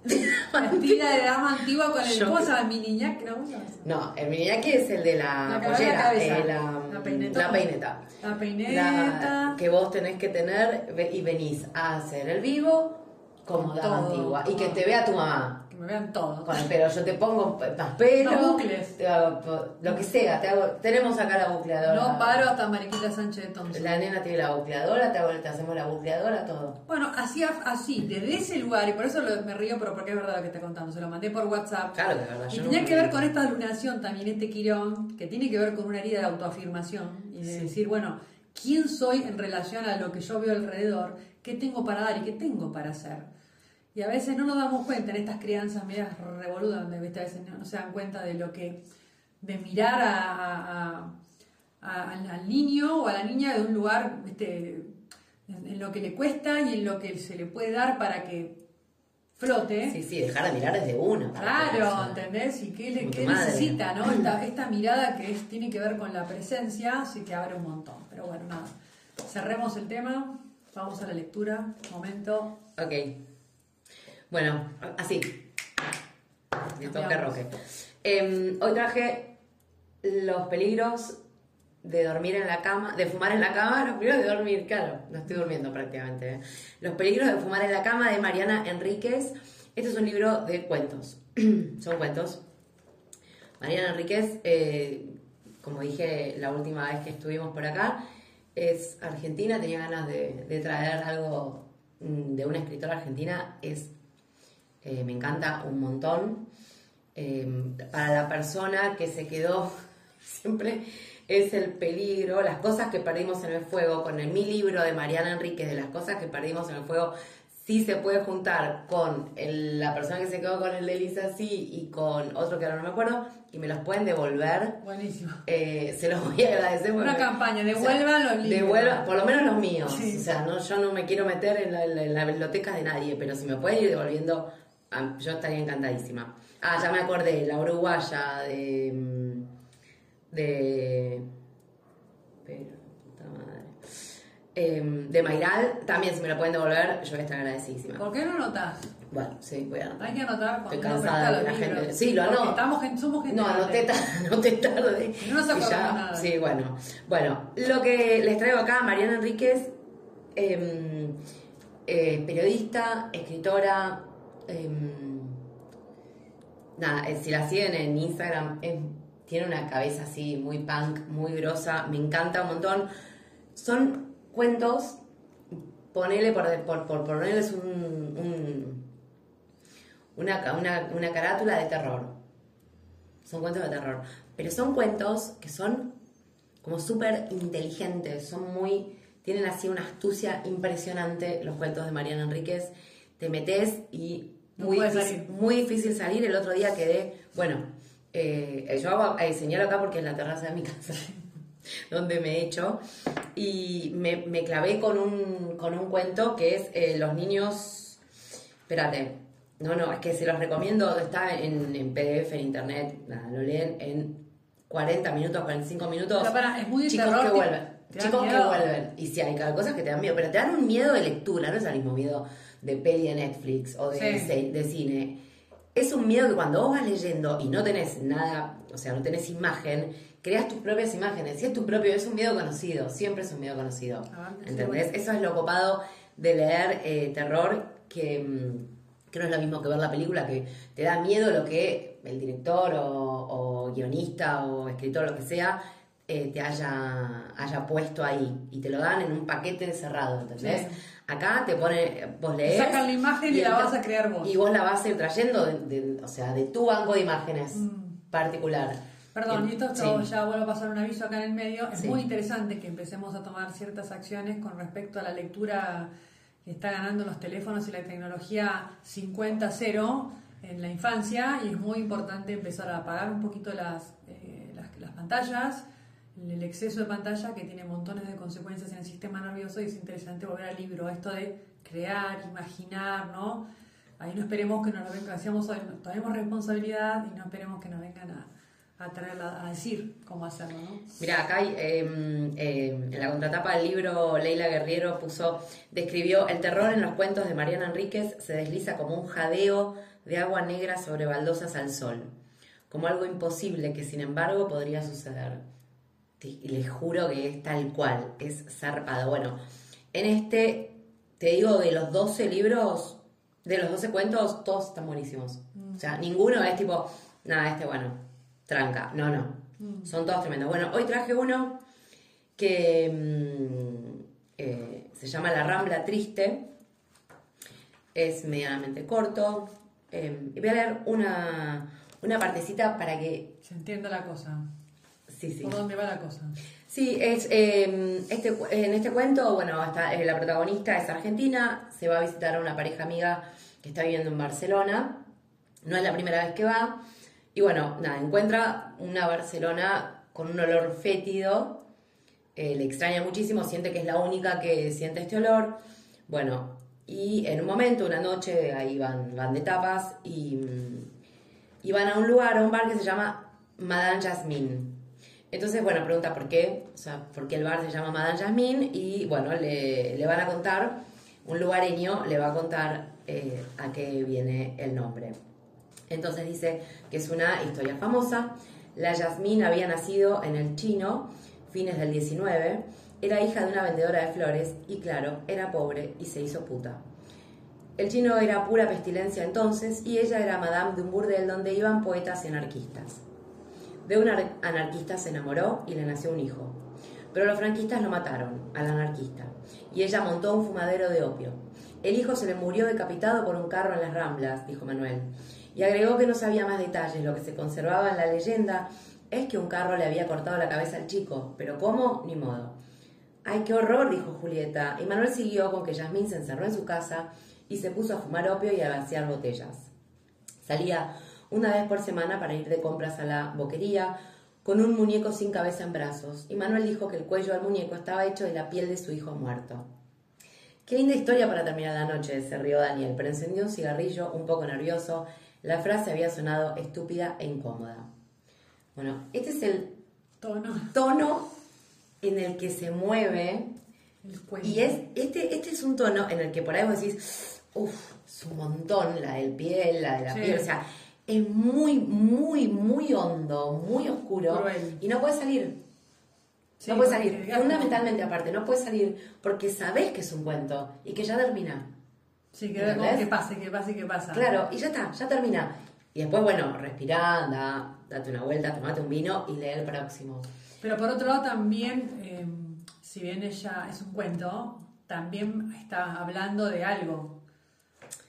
*laughs* Vestida de dama antigua con el Yo- ¿cómo se llama? Mi niña, ¿no? No, el miniñaki es el de la, La pollera, eh, la, La peineta. la peineta. La peineta. Que vos tenés que tener y venís a hacer el vivo como dama antigua y que te vea tu mamá. Me vean todos. Con el pelo, yo te pongo más pelo, Los bucles. te hago lo que sea, te hago, tenemos acá la bucleadora. No paro hasta Mariquita Sánchez de Thompson. La nena tiene la bucleadora, te, hago- te hacemos la bucleadora, todo. Bueno, así, así, desde ese lugar, y por eso lo- me río, pero porque es verdad lo que está contando, se lo mandé por WhatsApp. Claro que es verdad. Y tenía no- que ver con esta lunación también, este quirón, que tiene que ver con una herida de autoafirmación y de decir, bueno, ¿quién soy en relación a lo que yo veo alrededor? ¿Qué tengo para dar y qué tengo para hacer? Y a veces no nos damos cuenta en estas crianzas medias revoludas, donde ¿viste? a veces no, no se dan cuenta de lo que, de mirar a, a- a- a- al, niño o a la niña de un lugar, ¿viste? En, en lo que le cuesta y en lo que se le puede dar para que flote. Sí, sí, dejar de mirar desde que Claro, ¿entendés? Y qué, le- qué necesita, ¿no? Esta, esta mirada que es, tiene que ver con la presencia, sí que abre un montón. Pero bueno, nada. Cerremos el tema, vamos a la lectura. Momento. Ok. Bueno, así. Me Veamos. roque. Em, hoy traje los peligros de dormir en la cama, de fumar en la cama, *laughs* los peligros de dormir, claro, no estoy durmiendo prácticamente. ¿eh? Los peligros de fumar en la cama de Mariana Enríquez. Este es un libro de cuentos. *clears throat* Son cuentos. Mariana Enríquez, eh, como dije la última vez que estuvimos por acá, es argentina, tenía ganas de, de traer algo mm, de una escritora argentina, es, eh, me encanta un montón. Eh, para la persona que se quedó, *laughs* siempre es el peligro, las cosas que perdimos en el fuego, con el mi libro de Mariana Enríquez, de las cosas que perdimos en el fuego, sí se puede juntar con el- la persona que se quedó con el de Lisa sí y con otro que ahora no me acuerdo, y me los pueden devolver. Buenísimo. Eh, se los voy a agradecer. Una campaña, devuelvan los libros. Devuelvan, por lo menos los míos. Sí. O sea, no, yo no me quiero meter en la, en la- biblioteca de nadie, pero si me pueden ir devolviendo, yo estaría encantadísima. Ah, ya me acordé, la uruguaya de. mm, de. Pero, puta madre. Em, de Mairal, también si me lo pueden devolver, yo voy a estar agradecidísima. ¿Por qué no anotás? Bueno, sí, voy a anotar. Hay que anotar cuando Estoy cansada de la libros. gente. Sí, lo anoto. Estamos, gen- somos gente No, anoté, *laughs* anoté tarde. No nos acordamos nada. Sí, bueno. Bueno, lo que les traigo acá, Mariana Enríquez, em, eh, periodista, escritora. Em, nada, eh, si la siguen en Instagram, tiene una cabeza así muy punk, muy grosa, me encanta un montón. Son cuentos, ponele por, por, por ponerles un, un- una, una, una carátula de terror. Son cuentos de terror. Pero son cuentos que son como súper inteligentes, son muy. Tienen así una astucia impresionante los cuentos de Mariana Enríquez. Te metes y muy, difícil, salir. muy difícil salir. El otro día quedé, bueno, eh, yo hago, eh, señalo acá porque es la terraza de mi *laughs* casa, donde me he hecho, y me, me clavé con un, con un cuento que es eh, Los niños. Espérate, no, no, es que se los recomiendo, está en, en PDF, en internet, nada, lo leen en 40 minutos, 45 minutos. Pero pará, es muy Chicos terror, que vuelven. Chicos que vuelven. Y sí, hay cosas que te dan miedo, pero te dan un miedo de lectura, no es el mismo miedo de peli de Netflix o de, Sí. de cine. es un miedo que cuando vos vas leyendo y no tenés nada, o sea, no tenés imagen, creas tus propias imágenes. Si es tu propio, es un miedo conocido, siempre es un miedo conocido. Ah, ¿Entendés? Eso es lo copado de leer eh, terror, que, mm, que no es lo mismo que ver la película, que te da miedo lo que el director o, o guionista o escritor, lo que sea, eh, te haya, haya puesto ahí. Y te lo dan en un paquete cerrado, ¿entendés? Sí. Acá te pone, vos lees. sacan la imagen y la entra- vas a crear vos. Y vos la vas a ir trayendo, de, de- o sea, de tu banco de imágenes Mm. particular. Perdón, y esto, esto Sí. ya vuelvo a pasar un aviso acá en el medio. Es Sí. muy interesante que empecemos a tomar ciertas acciones con respecto a la lectura que está ganando los teléfonos y la tecnología 50-0 en la infancia y es muy importante empezar a apagar un poquito las, eh, las, las pantallas, el exceso de pantalla que tiene montones de consecuencias en el sistema nervioso y es interesante volver al libro, esto de crear, imaginar, ¿no? Ahí no esperemos que nos lo vengan, tomemos responsabilidad y no esperemos que nos vengan a, a a decir cómo hacerlo, ¿no? Mira, acá hay, eh, eh, en la contratapa del libro Leila Guerriero puso, describió el terror en los cuentos de Mariana Enríquez se desliza como un jadeo de agua negra sobre baldosas al sol, como algo imposible que sin embargo podría suceder. Les juro que es tal cual, es zarpado. Bueno, en este, te digo, de los 12 libros, de los 12 cuentos, todos están buenísimos. O sea, ninguno es tipo, nada, este bueno, tranca. No, no. Son todos tremendos. Bueno, hoy traje uno que mm, eh, se llama La Rambla Triste. Es medianamente corto. Eh, y voy a leer una, una partecita para que... Se entiende la cosa. Sí, sí. ¿Por dónde va la cosa? Sí, es, eh, este, en este cuento, bueno, eh, la protagonista es argentina, se va a visitar a una pareja amiga que está viviendo en Barcelona, no es la primera vez que va, y bueno, nada, encuentra una Barcelona con un olor fétido, eh, le extraña muchísimo, siente que es la única que siente este olor, bueno, y en un momento, una noche, ahí van, van de tapas y, mm, y van a un lugar, a un bar que se llama Madame Jasmine. Entonces, bueno, pregunta por qué, o sea, por qué el bar se llama Madame Jasmine y bueno, le, van a contar, un lugareño le va a contar eh, a qué viene el nombre. Entonces dice que es una historia famosa. La Yasmín había nacido en el chino, fines del 19, era hija de una vendedora de flores y claro, era pobre y se hizo puta. El chino era pura pestilencia entonces y ella era madame de un burdel donde iban poetas y anarquistas. De un ar- anarquista se enamoró y le nació un hijo. Pero los franquistas lo mataron, al anarquista, y ella montó un fumadero de opio. El hijo se le murió decapitado por un carro en las Ramblas, dijo Manuel, y agregó que no sabía más detalles. Lo que se conservaba en la leyenda es que un carro le había cortado la cabeza al chico, pero ¿cómo? Ni modo. ¡Ay, qué horror! dijo Julieta, y Manuel siguió con que Yasmín se encerró en su casa y se puso a fumar opio y a vaciar botellas. Salía una vez por semana para ir de compras a la boquería con un muñeco sin cabeza en brazos, y Manuel dijo que el cuello del muñeco estaba hecho de la piel de su hijo muerto. Qué linda historia para terminar la noche, se rió Daniel, pero encendió un cigarrillo un poco nervioso. La frase había sonado estúpida e incómoda. Bueno, este es el Tono, tono en el que se mueve el y es, este, este es un tono en el que por ahí vos decís, uff, es un montón la del piel, la de la Sí. piel, o sea, es muy, muy, muy hondo, muy oscuro Cruel. y no puede salir. Sí, no puede salir. digamos, Fundamentalmente aparte, no puede salir porque sabés que es un cuento y que ya termina. Sí, que, que pase, que pase, que pasa. Claro, y ya está, ya termina. Y después, bueno, respirá, anda, date una vuelta, tomate un vino y lee el próximo. Pero por otro lado también, eh, si bien ella es un cuento, también está hablando de algo.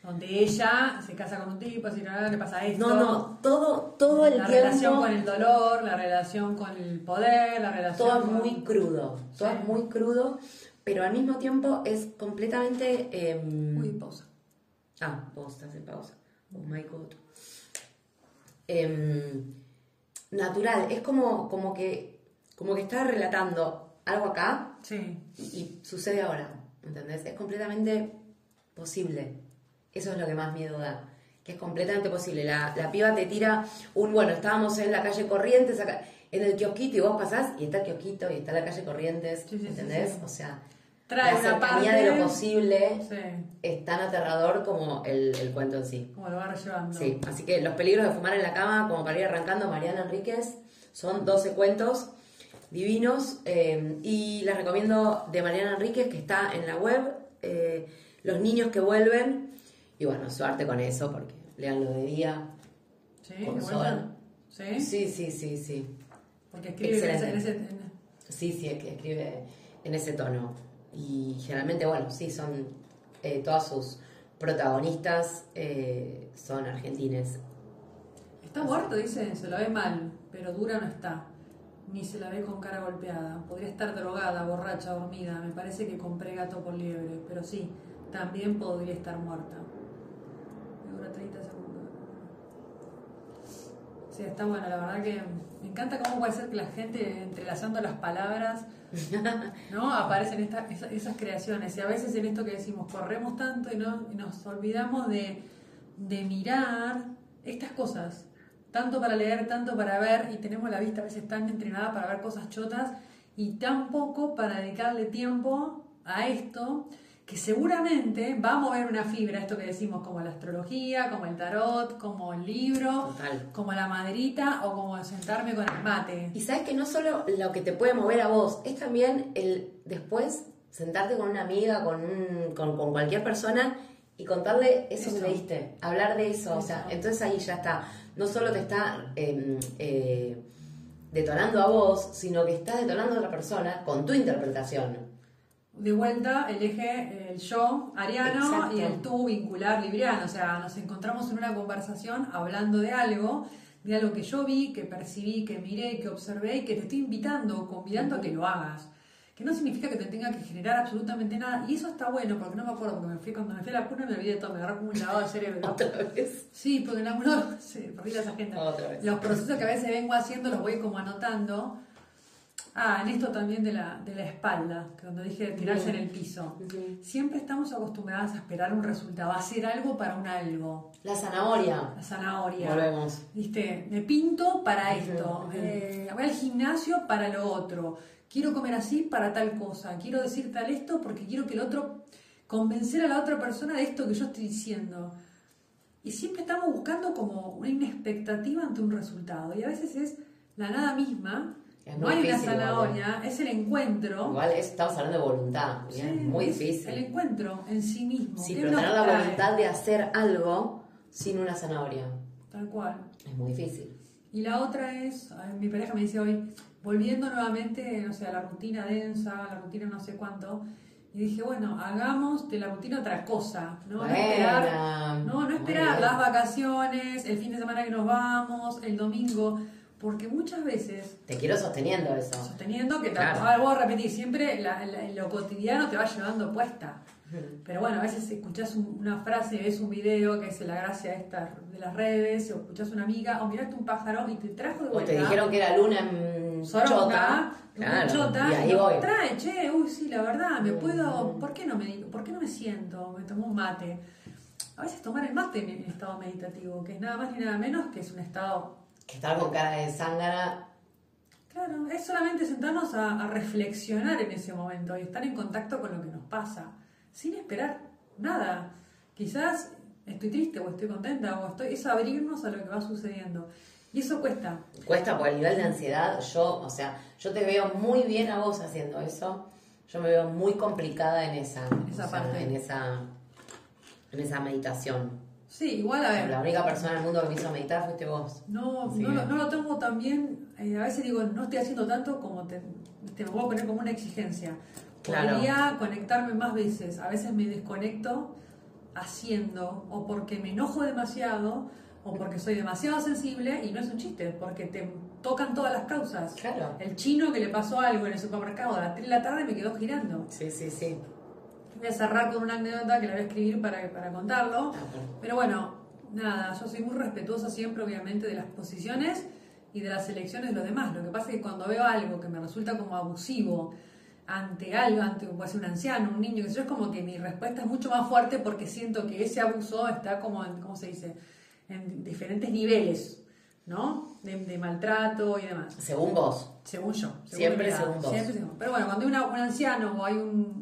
Donde ella se casa con un tipo, si no le pasa esto. No, no, todo, todo el la tiempo. relación con el dolor, la relación con el poder, la relación todo es con- muy crudo, todo es muy crudo, pero al mismo tiempo es completamente... em, Uy, pausa. Ah, vos estás en pausa. Oh my god. Em, natural, es como, como que como que está relatando algo acá Sí. y, y sucede ahora, ¿entendés? Es completamente posible. Eso es lo que más miedo da. Que es completamente posible. La, la piba te tira un, bueno, estábamos en la calle Corrientes, acá, en el kiosquito y vos pasás y está el kiosquito y está la calle Corrientes, Sí, sí, sí, ¿entendés? sí. O sea, Trae la cercanía de lo posible es tan aterrador como el, el cuento en sí. como lo va llevando. Sí, así que los peligros de fumar en la cama, como para ir arrancando, Mariana Enríquez, son 12 cuentos divinos eh, y les recomiendo de Mariana Enríquez que está en la web, eh, Los niños que vuelven, y bueno, suerte con eso porque leanlo de día. Sí, Con sol. ¿Sí? Sí, sí, sí, sí. Porque escribe en ese, Excelente. en ese- en- Sí, sí, es que escribe en ese tono. Y generalmente, bueno, sí, son eh, todas sus protagonistas eh, son argentines. Está muerto, dice, se la ve mal, pero dura no está. Ni se la ve con cara golpeada. Podría estar drogada, borracha, dormida. Me parece que compré gato por liebre, pero sí, también podría estar muerta. Me dura 30 segundos. Sí, está bueno, la verdad que me encanta cómo puede ser que la gente entrelazando las palabras, *laughs* ¿no? Aparecen esta- esa- esas creaciones. Y a veces en esto que decimos, corremos tanto y, no, y nos olvidamos de, de mirar estas cosas. Tanto para leer, tanto para ver, y tenemos la vista a veces tan entrenada para ver cosas chotas, y tan poco para dedicarle tiempo a esto, que seguramente va a mover una fibra, esto que decimos, como la astrología, como el tarot, como el libro, Total. como la maderita o como sentarme con el mate. Y sabes que no solo lo que te puede mover a vos, es también el después sentarte con una amiga, con, un- con, con cualquier persona y contarle eso, Eso. que leíste, hablar de eso. O sea, entonces ahí ya está. No solo te está eh, eh, detonando a vos, sino que estás detonando a otra persona con tu interpretación. De vuelta, el eje, el yo ariano Exacto. y el tú vincular libriano. O sea, nos encontramos en una conversación hablando de algo, de algo que yo vi, que percibí, que miré, que observé y que te estoy invitando convidando a que lo hagas. Que no significa que te tenga que generar absolutamente nada. Y eso está bueno, porque no me acuerdo, porque me fui cuando me fui a la cuna me olvidé de todo, me agarró como un lavado de cerebro. *laughs* Otra vez. Sí, porque en algunos, *laughs* sí, perdí las agendas. Los procesos que a veces vengo haciendo los voy como anotando. Ah, en esto también de la, de la espalda, que cuando dije de tirarse en el piso. Siempre estamos acostumbradas a esperar un resultado, a hacer algo para un algo. La zanahoria. La zanahoria. Volvemos. Viste, me pinto para esto, ujú. eh, voy al gimnasio para lo otro, quiero comer así para tal cosa, quiero decir tal esto porque quiero que el otro, convencer a la otra persona de esto que yo estoy diciendo. Y siempre estamos buscando como una expectativa ante un resultado. Y a veces es la nada misma, Es no una difícil, igual, zanahoria, es el encuentro. Igual es- estamos hablando de voluntad. Sí, es muy es difícil. El encuentro en sí mismo. Sí, ¿Qué pero tener la voluntad de hacer algo sin una zanahoria Tal cual. es muy difícil. Y la otra es, mi pareja me dice hoy, volviendo nuevamente, no sé, a la rutina densa, a la rutina no sé cuánto, y dije, bueno, hagamos de la rutina otra cosa, ¿no? No esperar, no, no esperar las vacaciones, el fin de semana que nos vamos, el domingo, porque muchas veces, Te quiero sosteniendo eso. sosteniendo que, Claro. voy a repetir, siempre la- la- lo cotidiano te va llevando puesta. Pero bueno, a veces escuchás un- una frase, ves un video que es la gracia esta de las redes, o escuchás una amiga, o miraste un pájaro y te trajo de O vuelta. te dijeron que era luna en luna Claro, chota, y ahí y voy. trae, che, uy, sí, la verdad, me puedo, ¿por qué no me por qué no me siento? Me tomo un mate. A veces tomar el mate en en estado meditativo, que es nada más ni nada menos que es un estado, Que estar con cara de zángara. claro, es solamente sentarnos a, a reflexionar en ese momento y estar en contacto con lo que nos pasa, sin esperar nada. Quizás estoy triste o estoy contenta o estoy, es abrirnos a lo que va sucediendo. Y eso cuesta. Cuesta por el nivel de ansiedad. Yo, o sea, yo te veo muy bien a vos haciendo eso. Yo me veo muy complicada en esa, Esa o sea, parte. en esa, en esa meditación. Sí, igual a ver. La única persona en el mundo que me hizo meditar fuiste vos. No, no, no lo tomo tan bien. eh, a veces digo, no estoy haciendo tanto como te, te me puedo poner como una exigencia. Claro. Podría conectarme más veces. A veces me desconecto haciendo, o porque me enojo demasiado, o porque soy demasiado sensible, y no es un chiste, porque te tocan todas las causas. Claro. El chino que le pasó algo en el supermercado a las 3 de la tarde me quedó girando. Sí, sí, sí. Voy a cerrar con una anécdota que la voy a escribir para, para contarlo. Pero bueno, nada, yo soy muy respetuosa siempre, obviamente, de las posiciones y de las elecciones de los demás. Lo que pasa es que cuando veo algo que me resulta como abusivo ante algo, ante puede ser un anciano, un niño, que yo, es como que mi respuesta es mucho más fuerte porque siento que ese abuso está como en, ¿cómo se dice? En diferentes niveles, ¿no? De, de maltrato y demás. Según vos. Según yo. según Siempre según vos. siempre según- Pero bueno, cuando hay una- un anciano o hay un,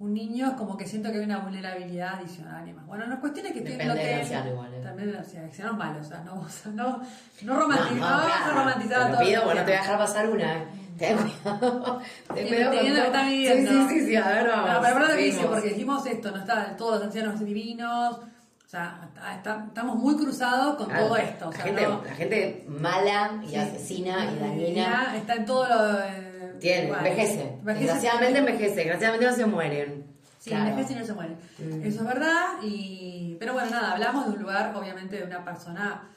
un niño es como que siento que hay una vulnerabilidad adicional y más. Bueno, la cuestión es que estoy en hotel. anciano igual, ¿eh? También, o sea, ancianos malos, o sea, no, o sea, no, no, romanti- no, No, vamos a romantizar a todos. pido, bueno, no te voy a dejar pasar una. eh. Ten cuidado. *laughs* Ten cuidado con que viviendo. Sí, sí, sí, sí, a ver, vamos. No, pero es que dice, porque dijimos esto, no está todos los ancianos divinos, o sea, está- estamos muy cruzados con Claro, todo esto. O la, gente, no- la gente mala y Sí. asesina y dañina Está en todo lo. Tiene, igual. envejece. Envejece. Desgraciadamente envejece, desgraciadamente no se mueren. Sí, Claro. envejece y no se muere. Mm. Eso es verdad. Y... Pero bueno, nada, hablamos de un lugar, obviamente, de una persona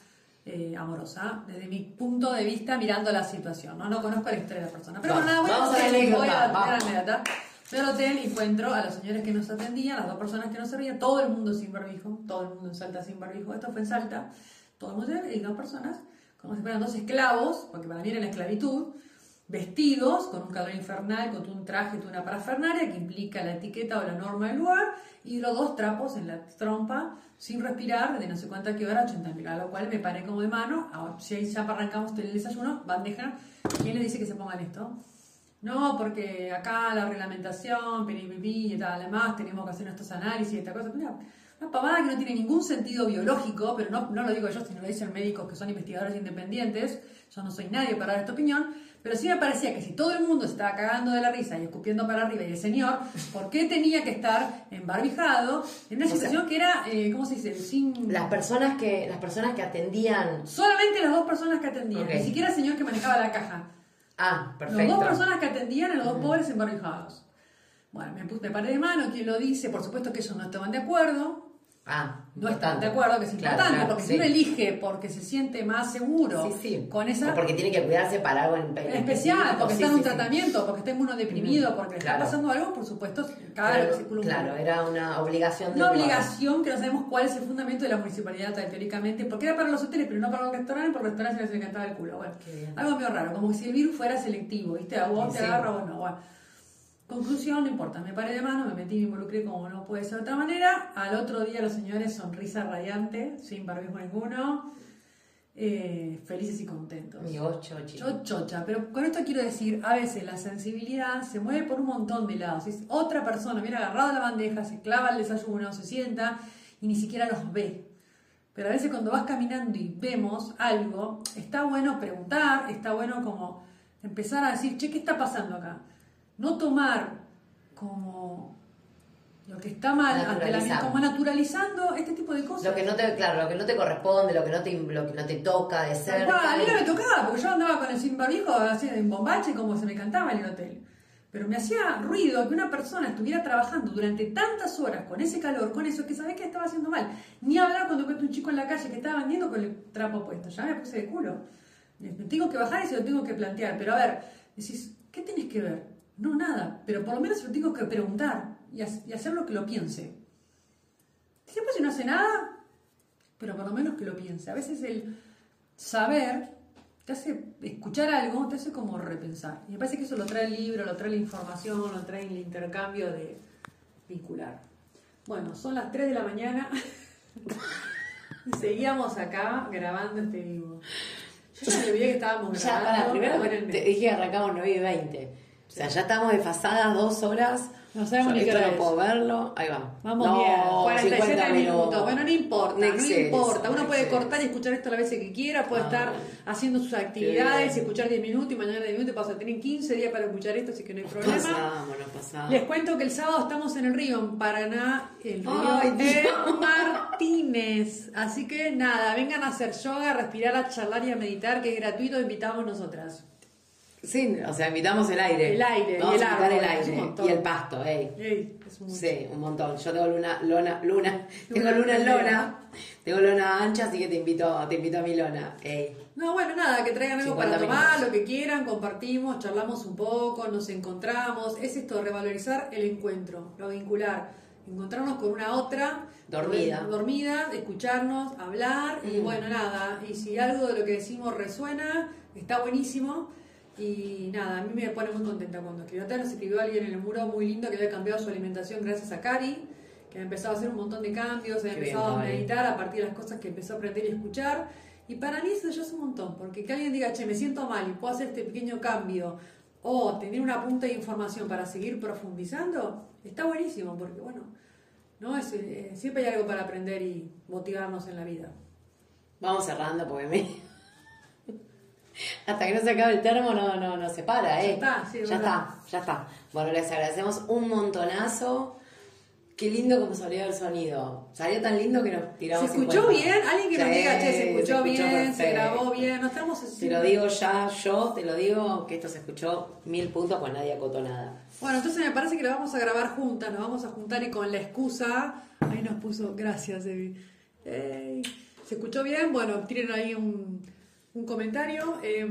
eh, amorosa, desde mi punto de vista, mirando la situación. No, no conozco la historia de la persona. Pero bueno, nada, voy vamos a la hotel, anécdota, voy a la anécdota. Fui al hotel y encuentro a los señores que nos atendían, las dos personas que nos servían, todo el mundo sin barbijo, todo el mundo en Salta sin barbijo. Esto fue en Salta, todo el mundo y dos personas, como si fueran dos esclavos, porque para mí era la esclavitud, vestidos con un calor infernal, con un traje, toda una parafernalia que implica la etiqueta o la norma del lugar, y los dos trapos en la trompa, sin respirar, de no sé cuánta que hora, 80 mil, a lo cual me paré como de mano. Si ya arrancamos el desayuno, bandeja, ¿quién le dice que se pongan esto? No, porque acá la reglamentación, piripipi y tal, además tenemos que hacer nuestros análisis y esta cosa. Una pavada que no tiene ningún sentido biológico, pero no, no lo digo yo, sino lo dicen médicos que son investigadores independientes. Yo no soy nadie para dar esta opinión, pero sí me parecía que si todo el mundo se estaba cagando de la risa y escupiendo para arriba y el señor, ¿por qué tenía que estar embarbijado en una O sea, situación que era, eh, ¿cómo se dice? Sin... Las personas que, las personas que atendían. Solamente las dos personas que atendían, ni siquiera el señor que manejaba la caja. Ah, Las perfecto. dos personas que atendían eran los dos pobres embarbijados. Bueno, me, puse- me paré de mano, ¿quién lo dice? Por supuesto que ellos no estaban de acuerdo. Ah, No están de acuerdo, que es importante, claro, porque sí. si uno elige porque se siente más seguro Sí, sí. con esa O porque tiene que cuidarse para algo en en especial, porque está en un tratamiento, porque está inmunodeprimido, porque le Claro. está pasando algo, por supuesto, cada Claro, claro, era una obligación del Una obligación que no sabemos cuál es el fundamento de la municipalidad teóricamente, porque era para los hoteles, pero no para los restaurantes, porque los restaurantes se les encantaba el culo. Bueno, algo medio raro, como si el virus fuera selectivo, ¿viste? A vos te agarra o no. Bueno, conclusión, no importa, me paré de mano, me metí, me involucré como no puede ser de otra manera. Al otro día los señores, sonrisa radiante, sin barbijo ninguno, eh, felices y contentos. Mi ocho. Yo chocha, pero con esto quiero decir, a veces la sensibilidad se mueve por un montón de lados. Es otra persona, viene agarrado a la bandeja, se clava el desayuno, se sienta y ni siquiera los ve. Pero a veces cuando vas caminando y vemos algo, está bueno preguntar, está bueno como empezar a decir, che, ¿qué está pasando acá? No tomar como lo que está mal, ante la, como naturalizando este tipo de cosas. Lo que no te, claro, lo que no te corresponde, lo que no te, lo que no te toca de ser. cual, a mí no me tocaba, porque yo andaba con el sin barbijo así en bombache como se me cantaba en el hotel. Pero me hacía ruido que una persona estuviera trabajando durante tantas horas con ese calor, con eso, que sabés que estaba haciendo mal. Ni hablar cuando encuentro un chico en la calle que estaba vendiendo con el trapo puesto. Ya me puse de culo. Me tengo que bajar y se lo tengo que plantear. Pero a ver, decís, ¿qué tenés que ver? No, nada. Pero por lo menos se lo tengo que preguntar y, ha- y hacer lo que lo piense. Y después si no hace nada, pero por lo menos que lo piense. A veces el saber te hace escuchar algo, te hace como repensar. Y me parece que eso lo trae el libro, lo trae la información, lo trae el intercambio de vincular. Bueno, son las 3 de la mañana y *laughs* seguíamos acá grabando este vivo. Yo ya me olvidé que estábamos Ya, grabando. para, primero te dije que arrancamos 9 y 20. O sea, ya estamos desfasadas dos horas. No sabemos ni qué hora no es. puedo verlo. Ahí va. Vamos No, bien, 47 50 minutos. Bueno, no importa, no exceso, importa. Uno no puede exceso. cortar y escuchar esto las veces que quiera, puede Ah. estar haciendo sus actividades, bien. escuchar 10 minutos y mañana 10 minutos, pasa a tener 15 días para escuchar esto, así que no hay problema. Pasamos, no pasamos. Les cuento que el sábado estamos en el río, en Paraná, el río Ay, de Dios. Martínez. Así que nada, vengan a hacer yoga, a respirar, a charlar y a meditar, que es gratuito, invitamos nosotras. Sí, o sea, invitamos el aire. El aire, Vamos y el a invitar árbol, el es un aire. montón. Y el pasto, ey. Ey, es mucho. Sí, un montón. Yo tengo luna, lona, luna, tengo Luna en lona, tengo lona ancha, así que te invito, te invito a mi lona. Ey. No, bueno, nada, que traigan algo para 50 tomar, minutos. lo que quieran, compartimos, charlamos un poco, nos encontramos. Es esto, revalorizar el encuentro, lo vincular. Encontrarnos con una otra. Dormida. Dormida, escucharnos, hablar y Mm. bueno, nada. Y si algo de lo que decimos resuena, está buenísimo. Y nada, a mí me pone muy contenta cuando escribió. Acá nos escribió alguien en el muro muy lindo que había cambiado su alimentación gracias a Cari, que ha empezado a hacer un montón de cambios, ha empezado bien, a meditar a partir de las cosas que empezó a aprender y escuchar. Y para mí eso ya es un montón, porque que alguien diga, che, me siento mal y puedo hacer este pequeño cambio o tener una punta de información para seguir profundizando, está buenísimo, porque bueno, no es, eh, siempre hay algo para aprender y motivarnos en la vida. Vamos cerrando porque me... Hasta que no se acabe el termo no, no, no se para, ¿eh? Ya está, sí, ya verdad. está, ya está. Bueno, les agradecemos un montonazo. Qué lindo como salió el sonido. Salió tan lindo que nos ¿Se tiramos escuchó 50. bien? Alguien que nos Sí, diga, che, se escuchó bien, se grabó bien, no estamos Te lo digo ya, yo te lo digo, que esto se escuchó mil puntos, pues nadie acotó nada. Bueno, entonces me parece que lo vamos a grabar juntas, nos vamos a juntar y con la excusa, ahí nos puso, gracias Evi. ¿Se escuchó bien? Bueno, tienen ahí un, un comentario. Eh,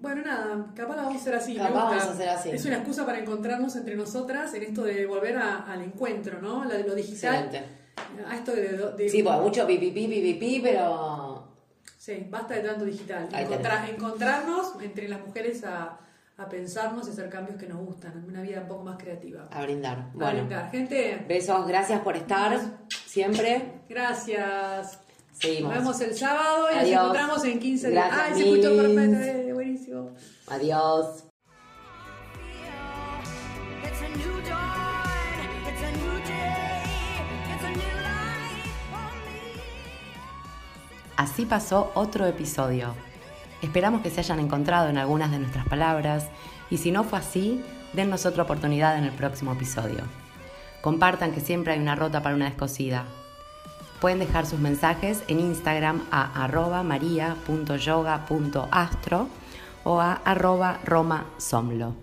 bueno, nada, capaz la vamos a hacer así. Capaz vamos a hacer así. Es una excusa para encontrarnos entre nosotras en esto de volver a- al encuentro, ¿no? De lo digital. Excelente. A esto de, de- Sí, pues mucho pipipi, pipipi, pero Sí, basta de tanto digital. Encontra- encontrarnos entre las mujeres a, a pensarnos y hacer cambios que nos gustan, una vida un poco más creativa. a brindar. A Bueno, brindar. Gente, besos, gracias por estar siempre. gracias. Seguimos. Nos vemos el sábado y Adiós. nos encontramos en 15 días. Gracias, Ay, se escuchó perfecto, eh, buenísimo. Adiós. Así pasó otro episodio. Esperamos que se hayan encontrado en algunas de nuestras palabras y si no fue así, dennos otra oportunidad en el próximo episodio. Compartan que siempre hay una rota para una descosida. Pueden dejar sus mensajes en Instagram a arroba maria.yoga.astro o a arroba romasomlo.